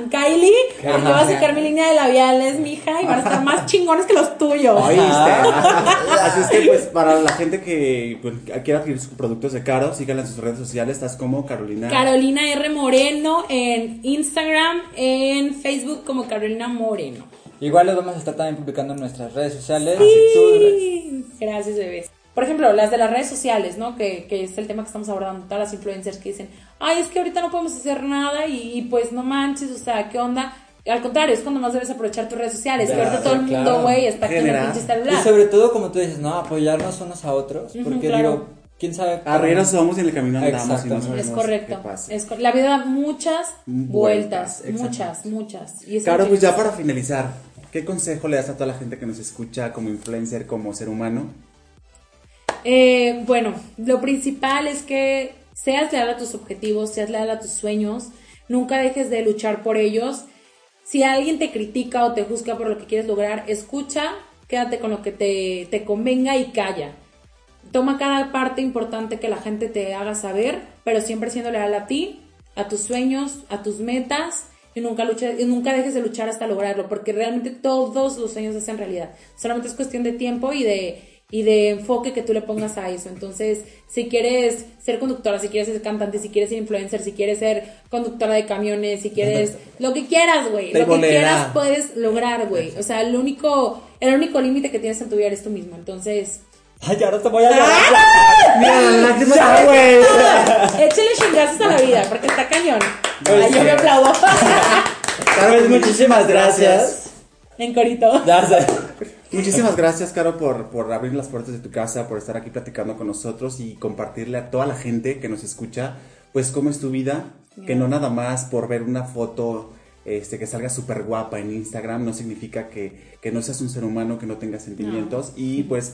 Speaker 3: Kylie. Porque va a sacar mi línea de labiales, mija, y van a estar más chingones que los tuyos.
Speaker 2: ¿Oíste? Así es que, pues, para la gente que pues, quiera adquirir sus productos de Caro, síganla en sus redes sociales. Estás como Carolina.
Speaker 3: Carolina R. Moreno en Instagram, en Facebook como Carolina Moreno.
Speaker 1: Igual los vamos a estar también publicando en nuestras redes sociales.
Speaker 3: Sí. Gracias, bebés. Por ejemplo, las de las redes sociales, ¿no? Que, que es el tema que estamos abordando, todas las influencers que dicen, ay, es que ahorita no podemos hacer nada y, y, pues no manches, o sea, ¿qué onda? Al contrario, es cuando más debes aprovechar tus redes sociales, que ahorita todo el mundo,
Speaker 1: Claro.
Speaker 3: güey, está aquí en el pinche
Speaker 1: Y
Speaker 3: celular.
Speaker 1: sobre todo, como tú dices, no, apoyarnos unos a otros. Porque
Speaker 3: claro.
Speaker 1: digo, quién sabe.
Speaker 2: Arrieros somos y en el camino andamos y no sabemos
Speaker 3: Es
Speaker 2: qué
Speaker 3: correcto.
Speaker 2: pasa.
Speaker 3: Es cor- la vida da muchas vueltas,
Speaker 2: Vueltas,
Speaker 3: muchas, muchas. Y es
Speaker 2: Caro, pues ya para finalizar, ¿qué consejo le das a toda la gente que nos escucha como influencer, como ser humano?
Speaker 3: Eh, bueno, lo principal es que seas leal a tus objetivos, seas leal a tus sueños, nunca dejes de luchar por ellos. Si alguien te critica o te juzga por lo que quieres lograr, escucha, quédate con lo que te, te convenga y calla. Toma cada parte importante que la gente te haga saber, pero siempre siendo leal a ti, a tus sueños, a tus metas y nunca luches, y nunca dejes de luchar hasta lograrlo, porque realmente todos los sueños se hacen realidad. Solamente es cuestión de tiempo y de y de enfoque que tú le pongas a eso. Entonces, si quieres ser conductora, si quieres ser cantante, si quieres ser influencer, si quieres ser conductora de camiones, si quieres lo que quieras, güey, lo que quieras puedes lograr, güey. O sea, el único el único límite que tienes en tu vida eres tú mismo. Entonces,
Speaker 1: Ay, ya no te voy a llorar.
Speaker 2: Mira, la lágrima
Speaker 1: Ya,
Speaker 2: está-
Speaker 1: güey.
Speaker 3: échale chingazos a la vida, porque está cañón. Ay, yo me aplaudo.
Speaker 1: Pues muchísimas gracias.
Speaker 3: en corito.
Speaker 2: Muchísimas gracias, Caro, por, por abrir las puertas de tu casa, por estar aquí platicando con nosotros y compartirle a toda la gente que nos escucha, pues cómo es tu vida, que no nada más por ver una foto este, que salga súper guapa en Instagram no significa que, que no seas un ser humano, que no tengas sentimientos y pues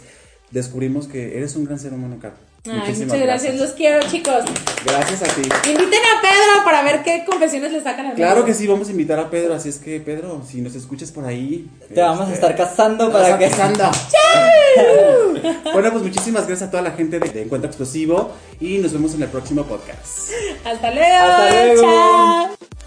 Speaker 2: descubrimos que eres un gran ser humano, Caro.
Speaker 3: Ay, muchas gracias. los quiero, chicos.
Speaker 2: Gracias a ti.
Speaker 3: Inviten a Pedro para ver qué confesiones le sacan al
Speaker 2: Claro
Speaker 3: medio.
Speaker 2: que sí, vamos a invitar a Pedro, así es que Pedro, si nos escuchas por ahí...
Speaker 1: Te vamos a
Speaker 2: este,
Speaker 1: estar casando
Speaker 2: te
Speaker 1: para que.
Speaker 2: a casando.
Speaker 3: ¡Chau!
Speaker 2: Bueno, pues muchísimas gracias a toda la gente de, de Encuentro Explosivo y nos vemos en el próximo podcast.
Speaker 3: Hasta luego.
Speaker 1: Hasta luego.
Speaker 3: Chao.